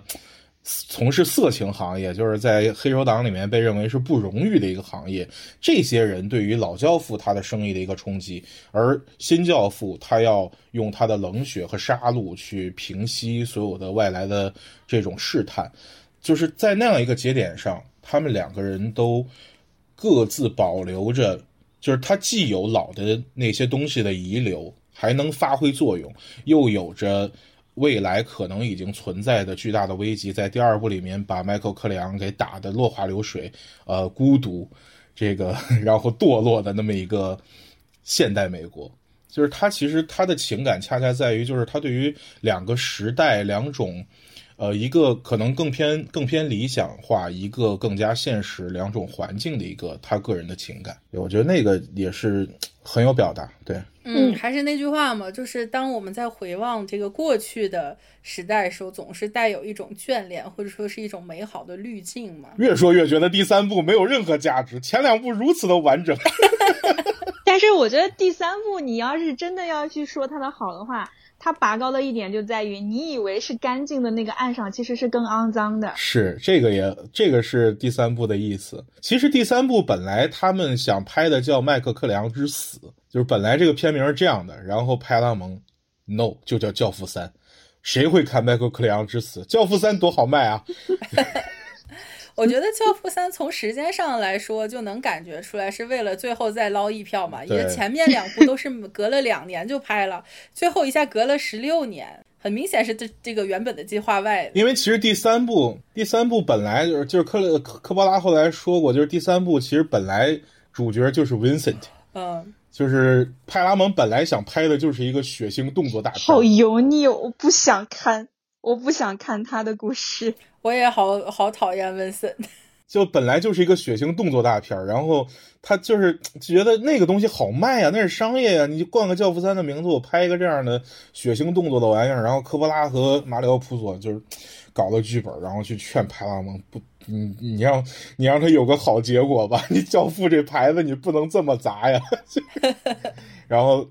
从事色情行业，就是在黑手党里面被认为是不荣誉的一个行业。这些人对于老教父他的生意的一个冲击，而新教父他要用他的冷血和杀戮去平息所有的外来的这种试探。就是在那样一个节点上，他们两个人都各自保留着，就是他既有老的那些东西的遗留，还能发挥作用，又有着。未来可能已经存在的巨大的危机，在第二部里面把迈克尔·克里昂给打得落花流水，呃，孤独，这个 然后堕落的那么一个现代美国，就是他其实他的情感恰恰在于，就是他对于两个时代、两种，呃，一个可能更偏更偏理想化，一个更加现实两种环境的一个他个人的情感，我觉得那个也是很有表达，对。嗯，还是那句话嘛，就是当我们在回望这个过去的时代的时候，总是带有一种眷恋，或者说是一种美好的滤镜嘛。越说越觉得第三部没有任何价值，前两部如此的完整。但是我觉得第三部，你要是真的要去说它的好的话。它拔高的一点就在于，你以为是干净的那个岸上，其实是更肮脏的。是这个也，这个是第三部的意思。其实第三部本来他们想拍的叫《麦克克里昂之死》，就是本来这个片名是这样的。然后派拉蒙，no，就叫《教父三》。谁会看《麦克克里昂之死》？《教父三》多好卖啊！我觉得《教父三》从时间上来说就能感觉出来是为了最后再捞一票嘛，因为前面两部都是隔了两年就拍了，最后一下隔了十六年，很明显是这这个原本的计划外的。因为其实第三部第三部本来就是就是科科科波拉后来说过，就是第三部其实本来主角就是 Vincent，嗯，就是派拉蒙本来想拍的就是一个血腥动作大片，好油腻，我不想看。我不想看他的故事，我也好好讨厌温森。就本来就是一个血腥动作大片然后他就是 觉得那个东西好卖呀，那是商业呀。你就冠个《教父三》的名字，我拍一个这样的血腥动作的玩意儿。然后科波拉和马里奥·普索就是 搞了剧本，然后去劝派拉蒙不，你你让你让他有个好结果吧。你《教父》这牌子你不能这么砸呀。然后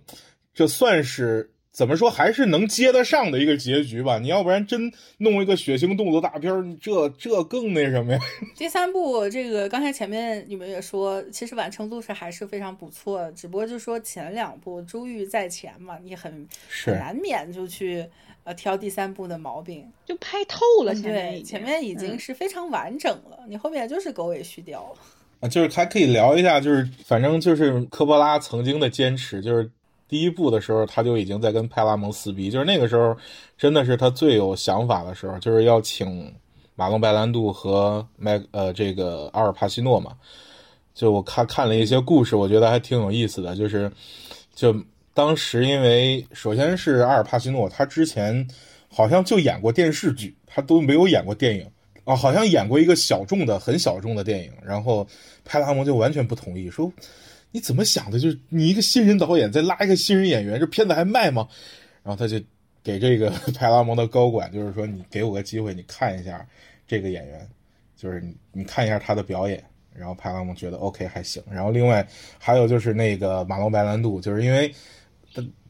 这算是。怎么说还是能接得上的一个结局吧？你要不然真弄一个血腥动作大片，这这更那什么呀？第三部这个刚才前面你们也说，其实完成度是还是非常不错，只不过就说前两部珠玉在前嘛，你很难免就去呃挑第三部的毛病，就拍透了。对，前面已经是非常完整了，你后面就是狗尾续貂啊。就是还可以聊一下，就是反正就是科波拉曾经的坚持，就是。第一部的时候，他就已经在跟派拉蒙撕逼，就是那个时候，真的是他最有想法的时候，就是要请马龙白兰度和麦呃这个阿尔帕西诺嘛。就我看看了一些故事，我觉得还挺有意思的。就是就当时因为首先是阿尔帕西诺，他之前好像就演过电视剧，他都没有演过电影啊，好像演过一个小众的、很小众的电影。然后派拉蒙就完全不同意，说你怎么想的？就是你一个新人导演再拉一个新人演员，这片子还卖吗？然后他就给这个 派拉蒙的高管，就是说你给我个机会，你看一下这个演员，就是你你看一下他的表演。然后派拉蒙觉得 OK 还行。然后另外还有就是那个马龙白兰度，就是因为。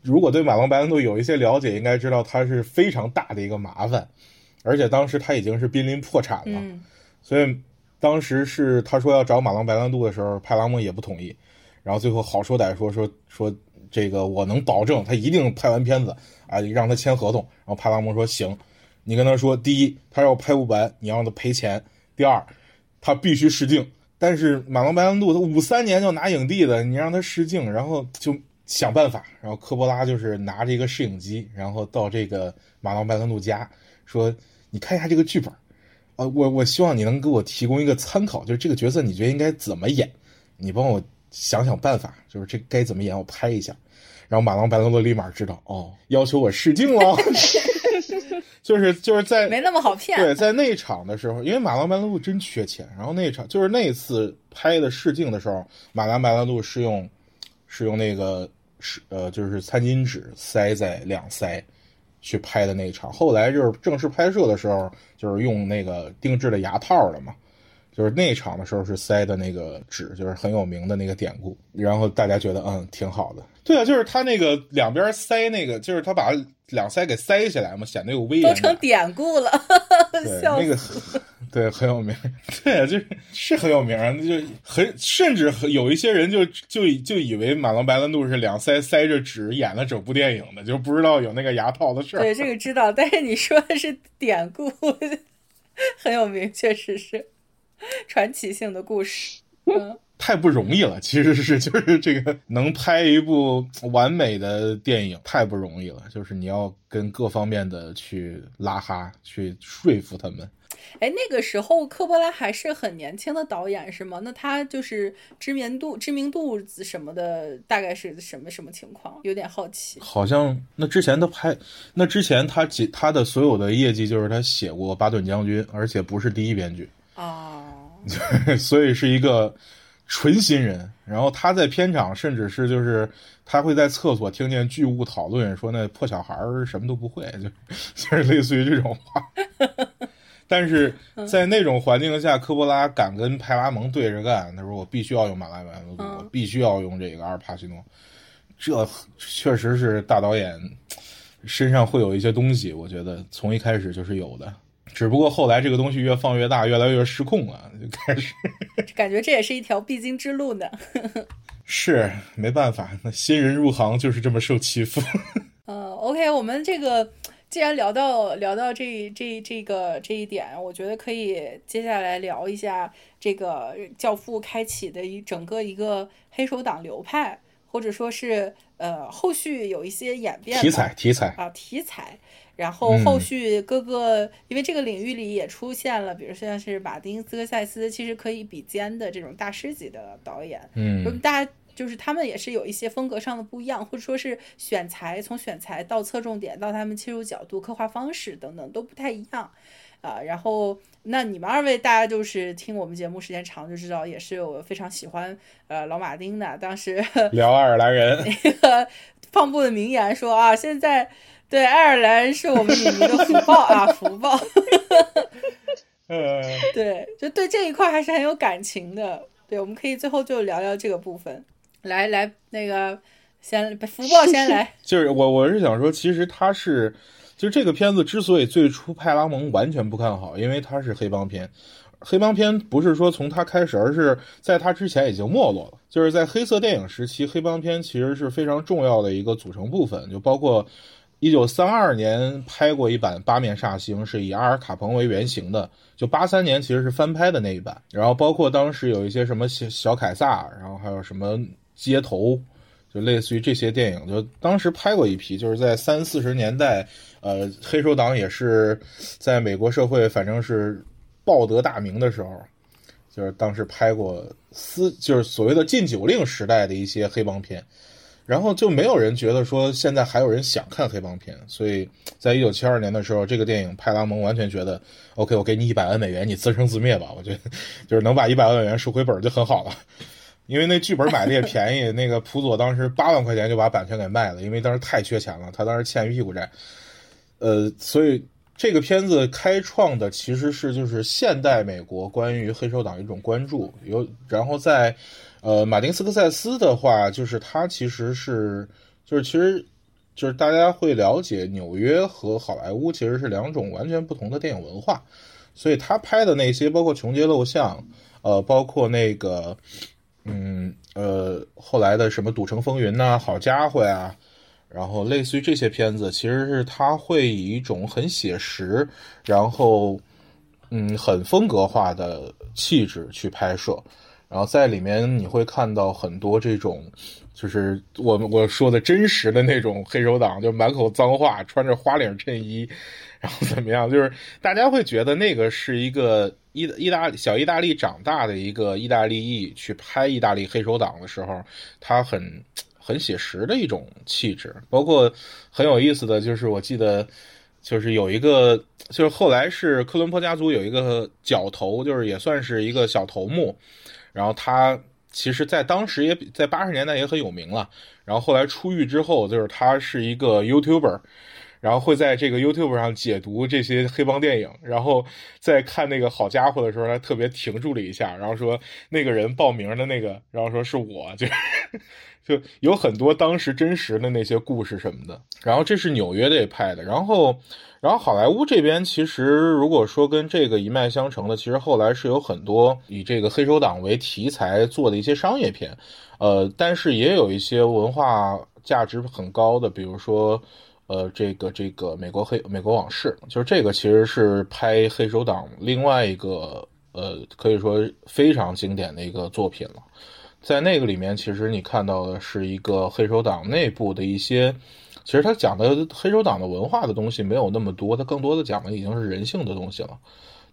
如果对马龙白兰度有一些了解，应该知道他是非常大的一个麻烦，而且当时他已经是濒临破产了，所以当时是他说要找马龙白兰度的时候，派拉蒙也不同意，然后最后好说歹说说说这个我能保证他一定拍完片子啊，让他签合同，然后派拉蒙说行，你跟他说，第一他要拍不完，你让他赔钱；第二他必须试镜，但是马龙白兰度他五三年就拿影帝的，你让他试镜，然后就。想办法，然后科波拉就是拿着一个摄影机，然后到这个马龙白兰度家，说：“你看一下这个剧本，啊，我我希望你能给我提供一个参考，就是这个角色你觉得应该怎么演，你帮我想想办法，就是这该怎么演，我拍一下。”然后马龙白兰度立马知道，哦，要求我试镜了，就是就是在没那么好骗。对，在那场的时候，因为马龙白兰度真缺钱，然后那场就是那次拍的试镜的时候，马龙白兰度是用是用那个。是呃，就是餐巾纸塞在两腮去拍的那一场。后来就是正式拍摄的时候，就是用那个定制的牙套了嘛。就是那场的时候是塞的那个纸，就是很有名的那个典故。然后大家觉得嗯挺好的。对啊，就是他那个两边塞那个，就是他把两腮给塞起来嘛，显得有威严。都成典故了，对 那个。对，很有名。对，就是是很有名，就很甚至有一些人就就就以为马龙白兰度是两腮塞着纸演了整部电影的，就不知道有那个牙套的事儿。对，这个知道，但是你说的是典故，很有名，确实是 传奇性的故事。嗯，太不容易了，其实是 就是这个能拍一部完美的电影太不容易了，就是你要跟各方面的去拉哈，去说服他们。哎，那个时候科波拉还是很年轻的导演是吗？那他就是知名度、知名度什么的，大概是什么什么情况？有点好奇。好像那之前他拍，那之前他几他的所有的业绩就是他写过《巴顿将军》，而且不是第一编剧哦，所以是一个纯新人。然后他在片场，甚至是就是他会在厕所听见巨物讨论说那破小孩什么都不会，就 就是类似于这种话。但是在那种环境下，科波拉敢跟派拉蒙对着干。他说：“我必须要用马拉维罗，我必须要用这个阿尔帕西诺。”这确实是大导演身上会有一些东西，我觉得从一开始就是有的。只不过后来这个东西越放越大，越来越失控了，就开始 感觉这也是一条必经之路呢。是没办法，那新人入行就是这么受欺负。呃，OK，我们这个。既然聊到聊到这这这个这一点，我觉得可以接下来聊一下这个《教父》开启的一整个一个黑手党流派，或者说是呃后续有一些演变题材题材啊题材，然后后续各个因为这个领域里也出现了，比如像是马丁斯科塞斯，其实可以比肩的这种大师级的导演，嗯，大家。就是他们也是有一些风格上的不一样，或者说是选材，从选材到侧重点，到他们切入角度、刻画方式等等都不太一样，啊，然后那你们二位大家就是听我们节目时间长就知道，也是我非常喜欢呃老马丁的。当时聊爱尔兰人，那个放布的名言说啊，现在对爱尔兰是我们影迷的福报啊，福报。呃，对，就对这一块还是很有感情的。对，我们可以最后就聊聊这个部分。来来，那个先福报先来。就是我我是想说，其实他是，就这个片子之所以最初派拉蒙完全不看好，因为它是黑帮片。黑帮片不是说从它开始，而是在它之前已经没落了。就是在黑色电影时期，黑帮片其实是非常重要的一个组成部分。就包括一九三二年拍过一版《八面煞星》，是以阿尔卡彭为原型的。就八三年其实是翻拍的那一版。然后包括当时有一些什么小小凯撒，然后还有什么。街头，就类似于这些电影，就当时拍过一批，就是在三四十年代，呃，黑手党也是在美国社会反正是报得大名的时候，就是当时拍过私，就是所谓的禁酒令时代的一些黑帮片，然后就没有人觉得说现在还有人想看黑帮片，所以在一九七二年的时候，这个电影派拉蒙完全觉得，OK，我给你一百万美元，你自生自灭吧。我觉得 就是能把一百万美元赎回本就很好了，因为那剧本买的也便宜，那个普佐当时八万块钱就把版权给卖了，因为当时太缺钱了，他当时欠一屁股债，呃，所以这个片子开创的其实是就是现代美国关于黑手党一种关注，有然后在。呃，马丁斯科塞斯的话，就是他其实是，就是其实，就是大家会了解纽约和好莱坞其实是两种完全不同的电影文化，所以他拍的那些，包括《穷街陋巷》，呃，包括那个，嗯，呃，后来的什么《赌城风云》呐，《好家伙》呀，然后类似于这些片子，其实是他会以一种很写实，然后，嗯，很风格化的气质去拍摄。然后在里面你会看到很多这种，就是我我说的真实的那种黑手党，就满口脏话，穿着花领衬衣，然后怎么样？就是大家会觉得那个是一个意意大利小意大利长大的一个意大利裔去拍意大利黑手党的时候，他很很写实的一种气质。包括很有意思的就是，我记得就是有一个，就是后来是克伦坡家族有一个角头，就是也算是一个小头目。然后他其实，在当时也在八十年代也很有名了。然后后来出狱之后，就是他是一个 YouTuber，然后会在这个 YouTube 上解读这些黑帮电影。然后在看那个好家伙的时候，他特别停住了一下，然后说那个人报名的那个，然后说是我，就就有很多当时真实的那些故事什么的。然后这是纽约这拍的，然后。然后好莱坞这边其实，如果说跟这个一脉相承的，其实后来是有很多以这个黑手党为题材做的一些商业片，呃，但是也有一些文化价值很高的，比如说，呃，这个这个美国黑美国往事，就是这个其实是拍黑手党另外一个呃，可以说非常经典的一个作品了，在那个里面，其实你看到的是一个黑手党内部的一些。其实他讲的黑手党的文化的东西没有那么多，他更多的讲的已经是人性的东西了。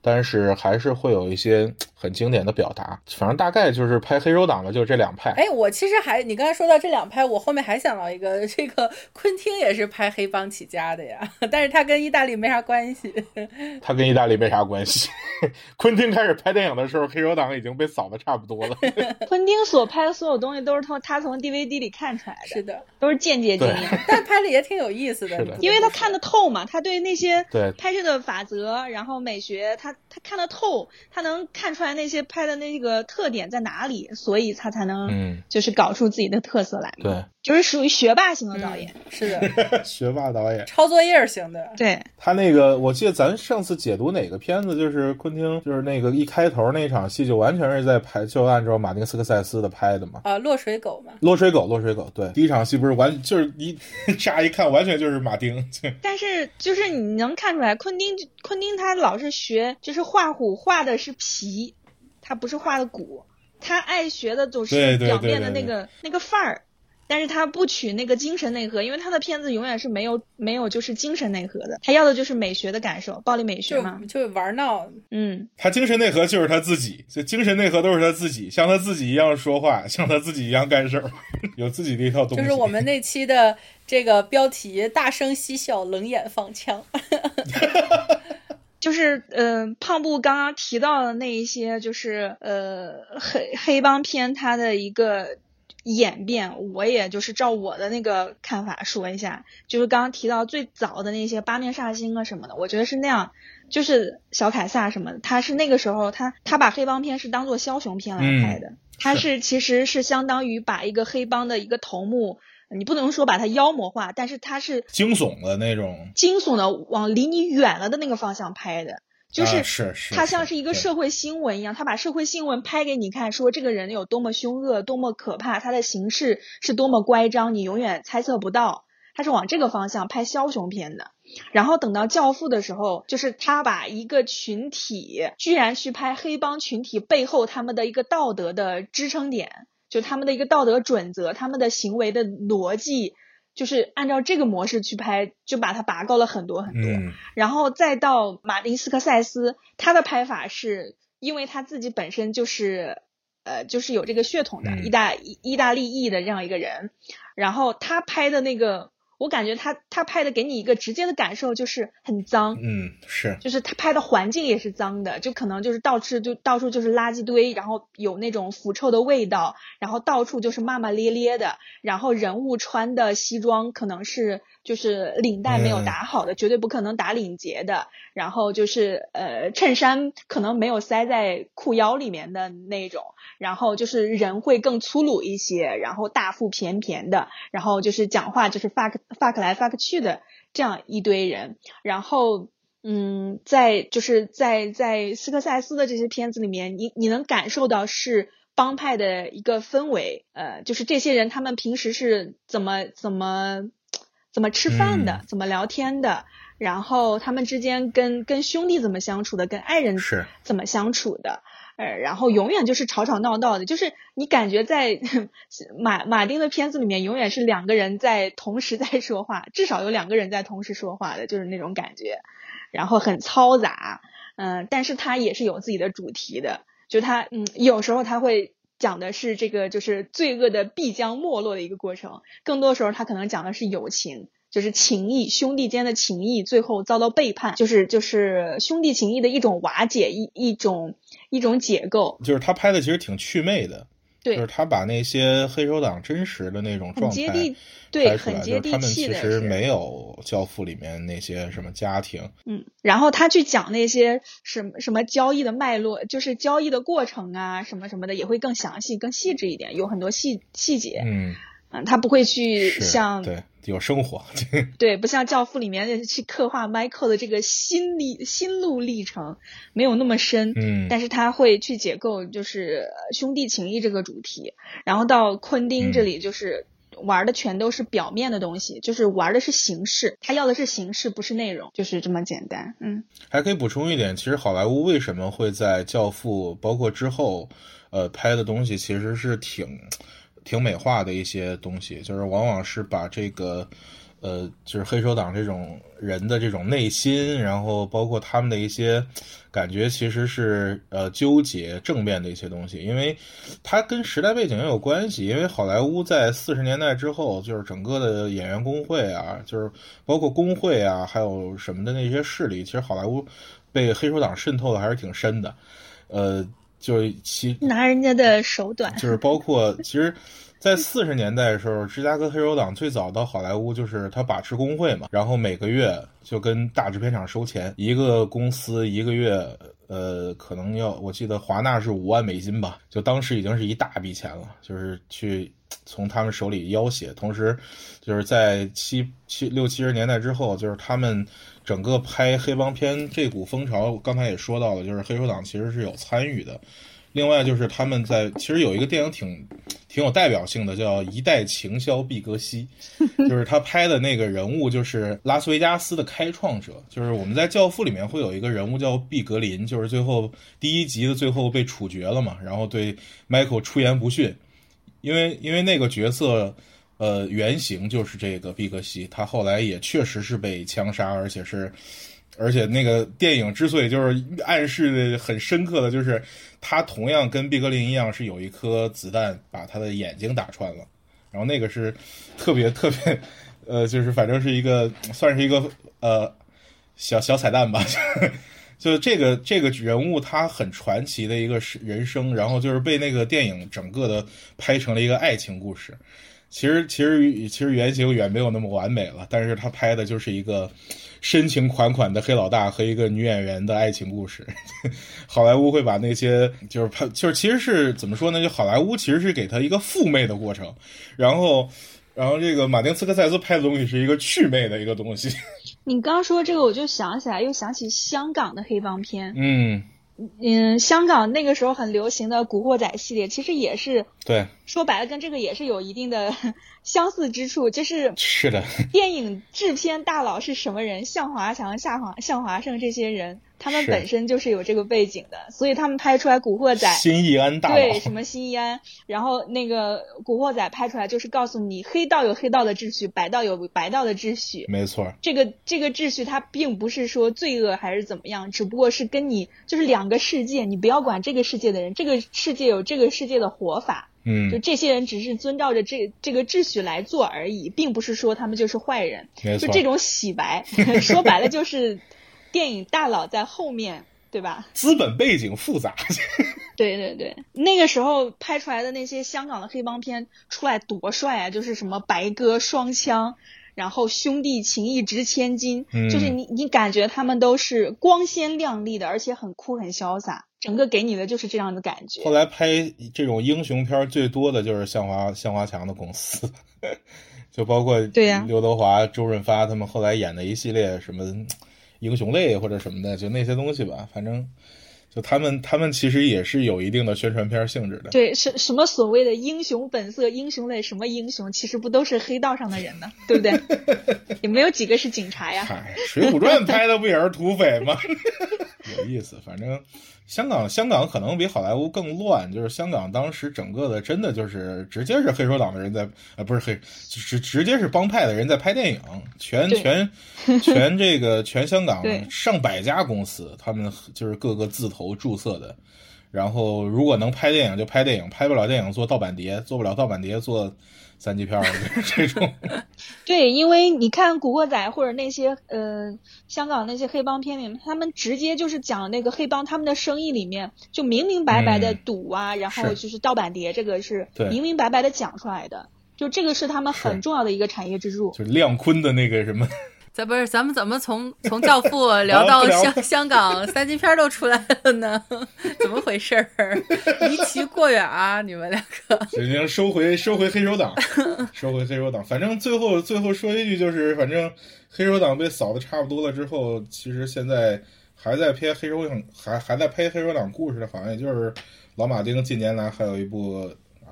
但是还是会有一些很经典的表达，反正大概就是拍黑手党的就这两派。哎，我其实还你刚才说到这两派，我后面还想到一个，这个昆汀也是拍黑帮起家的呀，但是他跟意大利没啥关系。他跟意大利没啥关系。昆汀开始拍电影的时候，黑手党已经被扫的差不多了。昆汀所拍的所有东西都是从他从 DVD 里看出来的，是的，都是间接经验，但拍的也挺有意思的，因为他看得透嘛，他对那些对拍摄的法则，然后美学，他。他看得透，他能看出来那些拍的那个特点在哪里，所以他才能，就是搞出自己的特色来。对。就是属于学霸型的导演，是的，学霸导演，抄作业型的。对他那个，我记得咱上次解读哪个片子，就是昆汀，就是那个一开头那场戏，就完全是在拍，就按照马丁斯科塞斯的拍的嘛。啊，落水狗嘛。落水狗，落水狗，对，第一场戏不是完，就是一 乍一看完全就是马丁。但是就是你能看出来，昆汀，昆汀他老是学，就是画虎画的是皮，他不是画的骨，他爱学的总是表面的那个那个范儿。但是他不取那个精神内核，因为他的片子永远是没有没有就是精神内核的，他要的就是美学的感受，暴力美学嘛，就玩闹。嗯，他精神内核就是他自己，就精神内核都是他自己，像他自己一样说话，像他自己一样干事儿，有自己的一套东西。就是我们那期的这个标题：大声嬉笑，冷眼放枪。就是呃，胖布刚刚提到的那一些，就是呃黑黑帮片，它的一个。演变，我也就是照我的那个看法说一下，就是刚刚提到最早的那些八面煞星啊什么的，我觉得是那样，就是小凯撒什么的，他是那个时候他他把黑帮片是当做枭雄片来拍的，他是其实是相当于把一个黑帮的一个头目，你不能说把他妖魔化，但是他是惊悚的那种，惊悚的往离你远了的那个方向拍的。就是是是，他像是一个社会新闻一样，他把社会新闻拍给你看，说这个人有多么凶恶，多么可怕，他的行事是多么乖张，你永远猜测不到。他是往这个方向拍枭雄片的。然后等到《教父》的时候，就是他把一个群体居然去拍黑帮群体背后他们的一个道德的支撑点，就他们的一个道德准则，他们的行为的逻辑。就是按照这个模式去拍，就把它拔高了很多很多。然后再到马丁斯科塞斯，他的拍法是因为他自己本身就是，呃，就是有这个血统的意大意大利裔的这样一个人，然后他拍的那个。我感觉他他拍的给你一个直接的感受就是很脏，嗯，是，就是他拍的环境也是脏的，就可能就是到处就到处就是垃圾堆，然后有那种腐臭的味道，然后到处就是骂骂咧咧的，然后人物穿的西装可能是就是领带没有打好的，绝对不可能打领结的，然后就是呃衬衫可能没有塞在裤腰里面的那种，然后就是人会更粗鲁一些，然后大腹便便的，然后就是讲话就是发个。Fuck 来 fuck 去的这样一堆人，然后嗯，在就是在在斯科塞斯的这些片子里面，你你能感受到是帮派的一个氛围，呃，就是这些人他们平时是怎么怎么怎么吃饭的，怎么聊天的，然后他们之间跟跟兄弟怎么相处的，跟爱人是怎么相处的。呃，然后永远就是吵吵闹闹的，就是你感觉在 马马丁的片子里面，永远是两个人在同时在说话，至少有两个人在同时说话的，就是那种感觉，然后很嘈杂，嗯，但是他也是有自己的主题的，就他嗯，有时候他会讲的是这个就是罪恶的必将没落的一个过程，更多时候他可能讲的是友情。就是情谊，兄弟间的情谊最后遭到背叛，就是就是兄弟情谊的一种瓦解，一一种一种解构。就是他拍的其实挺祛魅的，对，就是他把那些黑手党真实的那种状态对，很接地气的。他们其实没有《教父》里面那些什么家庭，嗯，然后他去讲那些什么什么交易的脉络，就是交易的过程啊，什么什么的，也会更详细、更细致一点，有很多细细节，嗯嗯，他不会去像对。有生活，对，不像《教父》里面去刻画 Michael 的这个心历心路历程，没有那么深。嗯，但是他会去解构，就是兄弟情谊这个主题。然后到昆汀这里，就是玩的全都是表面的东西，就是玩的是形式，他要的是形式，不是内容，就是这么简单。嗯，还可以补充一点，其实好莱坞为什么会在《教父》包括之后，呃，拍的东西其实是挺。挺美化的一些东西，就是往往是把这个，呃，就是黑手党这种人的这种内心，然后包括他们的一些感觉，其实是呃纠结正面的一些东西，因为它跟时代背景也有关系。因为好莱坞在四十年代之后，就是整个的演员工会啊，就是包括工会啊，还有什么的那些势力，其实好莱坞被黑手党渗透的还是挺深的，呃。就其拿人家的手短，就是包括其实，在四十年代的时候，芝加哥黑手党最早到好莱坞，就是他把持工会嘛，然后每个月就跟大制片厂收钱，一个公司一个月，呃，可能要我记得华纳是五万美金吧，就当时已经是一大笔钱了，就是去从他们手里要挟，同时就是在七七六七十年代之后，就是他们。整个拍黑帮片这股风潮，刚才也说到了，就是黑手党其实是有参与的。另外就是他们在其实有一个电影挺挺有代表性的，叫《一代情销毕格西》，就是他拍的那个人物就是拉斯维加斯的开创者。就是我们在《教父》里面会有一个人物叫毕格林，就是最后第一集的最后被处决了嘛，然后对 Michael 出言不逊，因为因为那个角色。呃，原型就是这个毕格西，他后来也确实是被枪杀，而且是，而且那个电影之所以就是暗示的很深刻的就是，他同样跟毕格林一样是有一颗子弹把他的眼睛打穿了，然后那个是特别特别，呃，就是反正是一个算是一个呃小小彩蛋吧，就这个这个人物他很传奇的一个人生，然后就是被那个电影整个的拍成了一个爱情故事。其实，其实，其实原型远没有那么完美了，但是他拍的就是一个深情款款的黑老大和一个女演员的爱情故事。好莱坞会把那些就是拍，就是其实是怎么说呢？就好莱坞其实是给他一个父媚的过程，然后，然后这个马丁斯科塞斯拍的东西是一个祛魅的一个东西。你刚说这个，我就想起来，又想起香港的黑帮片。嗯。嗯，香港那个时候很流行的《古惑仔》系列，其实也是对，说白了跟这个也是有一定的 相似之处，就是是的。电影制片大佬是什么人？向华强、夏华、向华胜这些人。他们本身就是有这个背景的，所以他们拍出来《古惑仔》新义安大对什么新义安，然后那个《古惑仔》拍出来就是告诉你黑道有黑道的秩序，白道有白道的秩序。没错，这个这个秩序它并不是说罪恶还是怎么样，只不过是跟你就是两个世界，你不要管这个世界的人，这个世界有这个世界的活法。嗯，就这些人只是遵照着这这个秩序来做而已，并不是说他们就是坏人。就这种洗白，说白了就是电影大佬在后面，对吧？资本背景复杂，对对对，那个时候拍出来的那些香港的黑帮片出来多帅啊！就是什么白鸽双枪，然后兄弟情义值千金，嗯就是你你感觉他们都是光鲜亮丽的，而且很酷很潇洒，整个给你的就是这样的感觉后。来拍这种英雄片最多的就是向华向华强的公司，就包括对呀刘德华、周润发他们后来演的一系列什么英雄类或者什么的，就那些东西吧，反正就他们他们其实也是有一定的宣传片性质的。对，什什么所谓的英雄本色、英雄类什么英雄，其实不都是黑道上的人呢？对不对？也没有几个是警察呀。嗨，《水浒传》拍的不也是土匪吗？有意思，反正香港香港可能比好莱坞更乱，就是香港当时整个的真的就是直接是黑手党的人在，呃，不是黑，直直接是帮派的人在拍电影，全全 全这个全香港上百家公司，他们就是各个字头注册的。然后，如果能拍电影就拍电影，拍不了电影做盗版碟，做不了盗版碟做三级片儿这种。对，因为你看《古惑仔》或者那些呃香港那些黑帮片里面，他们直接就是讲那个黑帮他们的生意里面就明明白白的嗯赌啊，然后就是盗版碟，这个是对明明白白的讲出来的，就这个是他们很重要的一个产业支柱。就是亮坤的那个什么，咱不是咱们怎么从从教父聊到香香港三级片都出来了呢？怎么回事儿？离奇过远啊，你们两个。已经收回收回黑手党，收回黑手党。反正最后最后说一句，就是反正黑手党被扫的差不多了之后，其实现在还在拍黑手党，还还在拍黑手党故事的，好像也就是老马丁近年来还有一部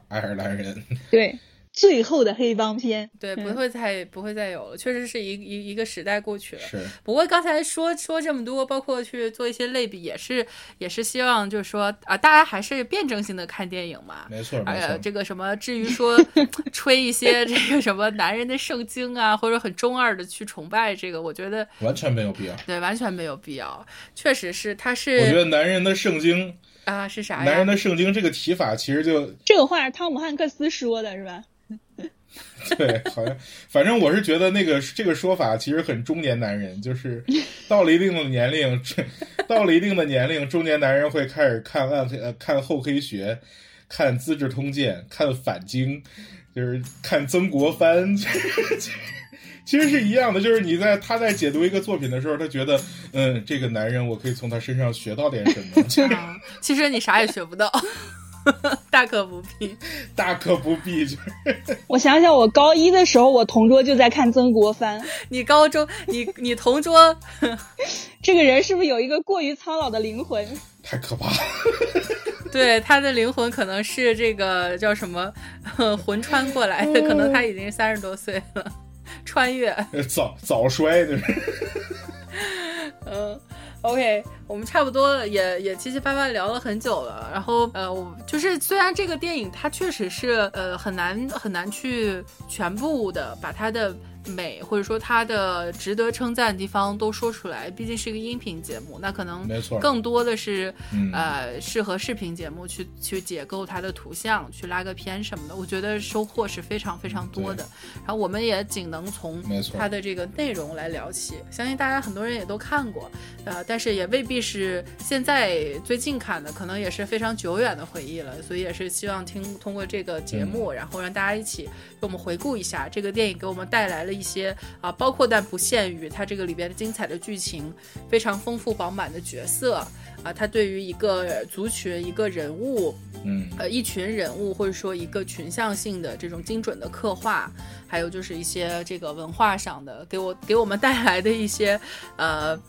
爱尔兰人。对，最后的黑帮片，对，不嗯会再不会再有了，确实是一一一个时代过去了。是，不过刚才说说这么多，包括去做一些类比，也是也是希望就是说啊，大家还是辩证性的看电影嘛。没错没错。这个什么，至于说 吹一些这个什么男人的圣经啊，或者很中二的去崇拜这个，我觉得完全没有必要。对完全没有必要。确实是，他是我觉得男人的圣经，啊是啥男人？的圣经这个提法，其实就这个话是汤姆汉克斯说的，是吧？对，好像反正我是觉得那个这个说法其实很中年男人，就是到了一定的年龄，到了一定的年龄，中年男人会开始看暗黑呃看厚黑学，看资治通鉴，看反经，就是看曾国藩。其实是一样的，就是你在他在解读一个作品的时候，他觉得，嗯，这个男人我可以从他身上学到点什么，其实你啥也学不到，大可不必。大可不必，就是我想想，我高一的时候，我同桌就在看曾国藩，你高中，你你同桌，这个人是不是有一个过于苍老的灵魂？太可怕了。对他的灵魂可能是这个叫什么魂穿过来的，可能他已经三十多岁了，穿越。早早衰就是。嗯，OK，我们差不多了也也七七八八聊了很久了。然后呃，我就是虽然这个电影它确实是呃很难很难去全部的把它的美或者说它的值得称赞的地方都说出来，毕竟是一个音频节目，那可能没错更多的是嗯呃适合视频节目去去解构它的图像，去拉个片什么的，我觉得收获是非常非常多的。然后我们也仅能从它的这个内容来聊起，相信大家很多人也都看过，呃，但是也未必是现在最近看的，可能也是非常久远的回忆了，所以也是希望听通过这个节目，然后让大家一起给我们回顾一下这个电影给我们带来了一些啊、包括但不限于它这个里边的精彩的剧情，非常丰富饱满的角色啊、它对于一个族群一个人物嗯，呃一群人物或者说一个群像性的这种精准的刻画，还有就是一些这个文化上的给我给我们带来的一些呃。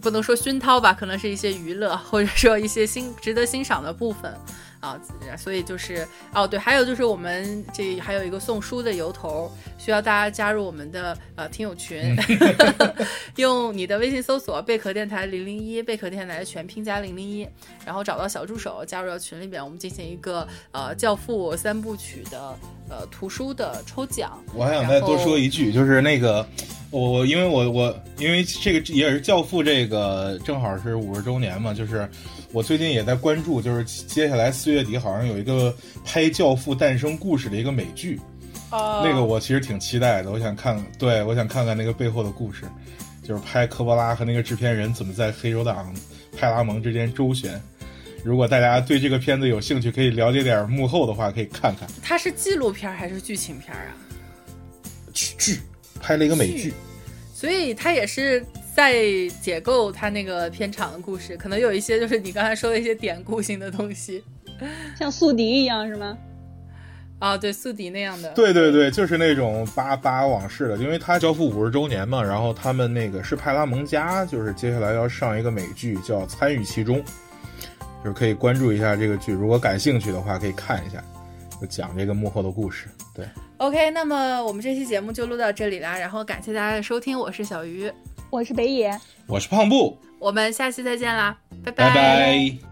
不能说熏陶吧，可能是一些娱乐，或者说一些欣值得欣赏的部分啊，所以就是哦对，还有就是我们这还有一个送书的由头，需要大家加入我们的呃听友群，用你的微信搜索“贝壳电台零零一”，贝壳电台全拼加零零一，然后找到小助手加入到群里边，我们进行一个呃《教父》三部曲的呃图书的抽奖。我还想再多说一句，就是那个我我因为我我因为这个也是《教父》这个正好是五十周年嘛，就是我最近也在关注，就是接下来四月底好像有一个拍《教父》诞生故事的一个美剧，哦，那个我其实挺期待的，我想看，对我想看看那个背后的故事，就是拍科波拉和那个制片人怎么在黑手党派拉蒙之间周旋。如果大家对这个片子有兴趣，可以了解点幕后的话，可以看看。它是纪录片还是剧情片啊？剧拍了一个美剧，所以它也是在解构他那个片场的故事，可能有一些就是你刚才说的一些典故性的东西，像宿敌一样是吗？啊，对，宿敌那样的。对对对，就是那种八八往事的，因为他交付五十周年嘛，然后他们那个是派拉蒙家，就是接下来要上一个美剧叫《参与其中》。就是可以关注一下这个剧，如果感兴趣的话，可以看一下，就讲这个幕后的故事。对，OK，那么我们这期节目就录到这里啦，然后感谢大家的收听，我是小鱼，我是北野，我是胖布，我们下期再见啦，拜拜。拜。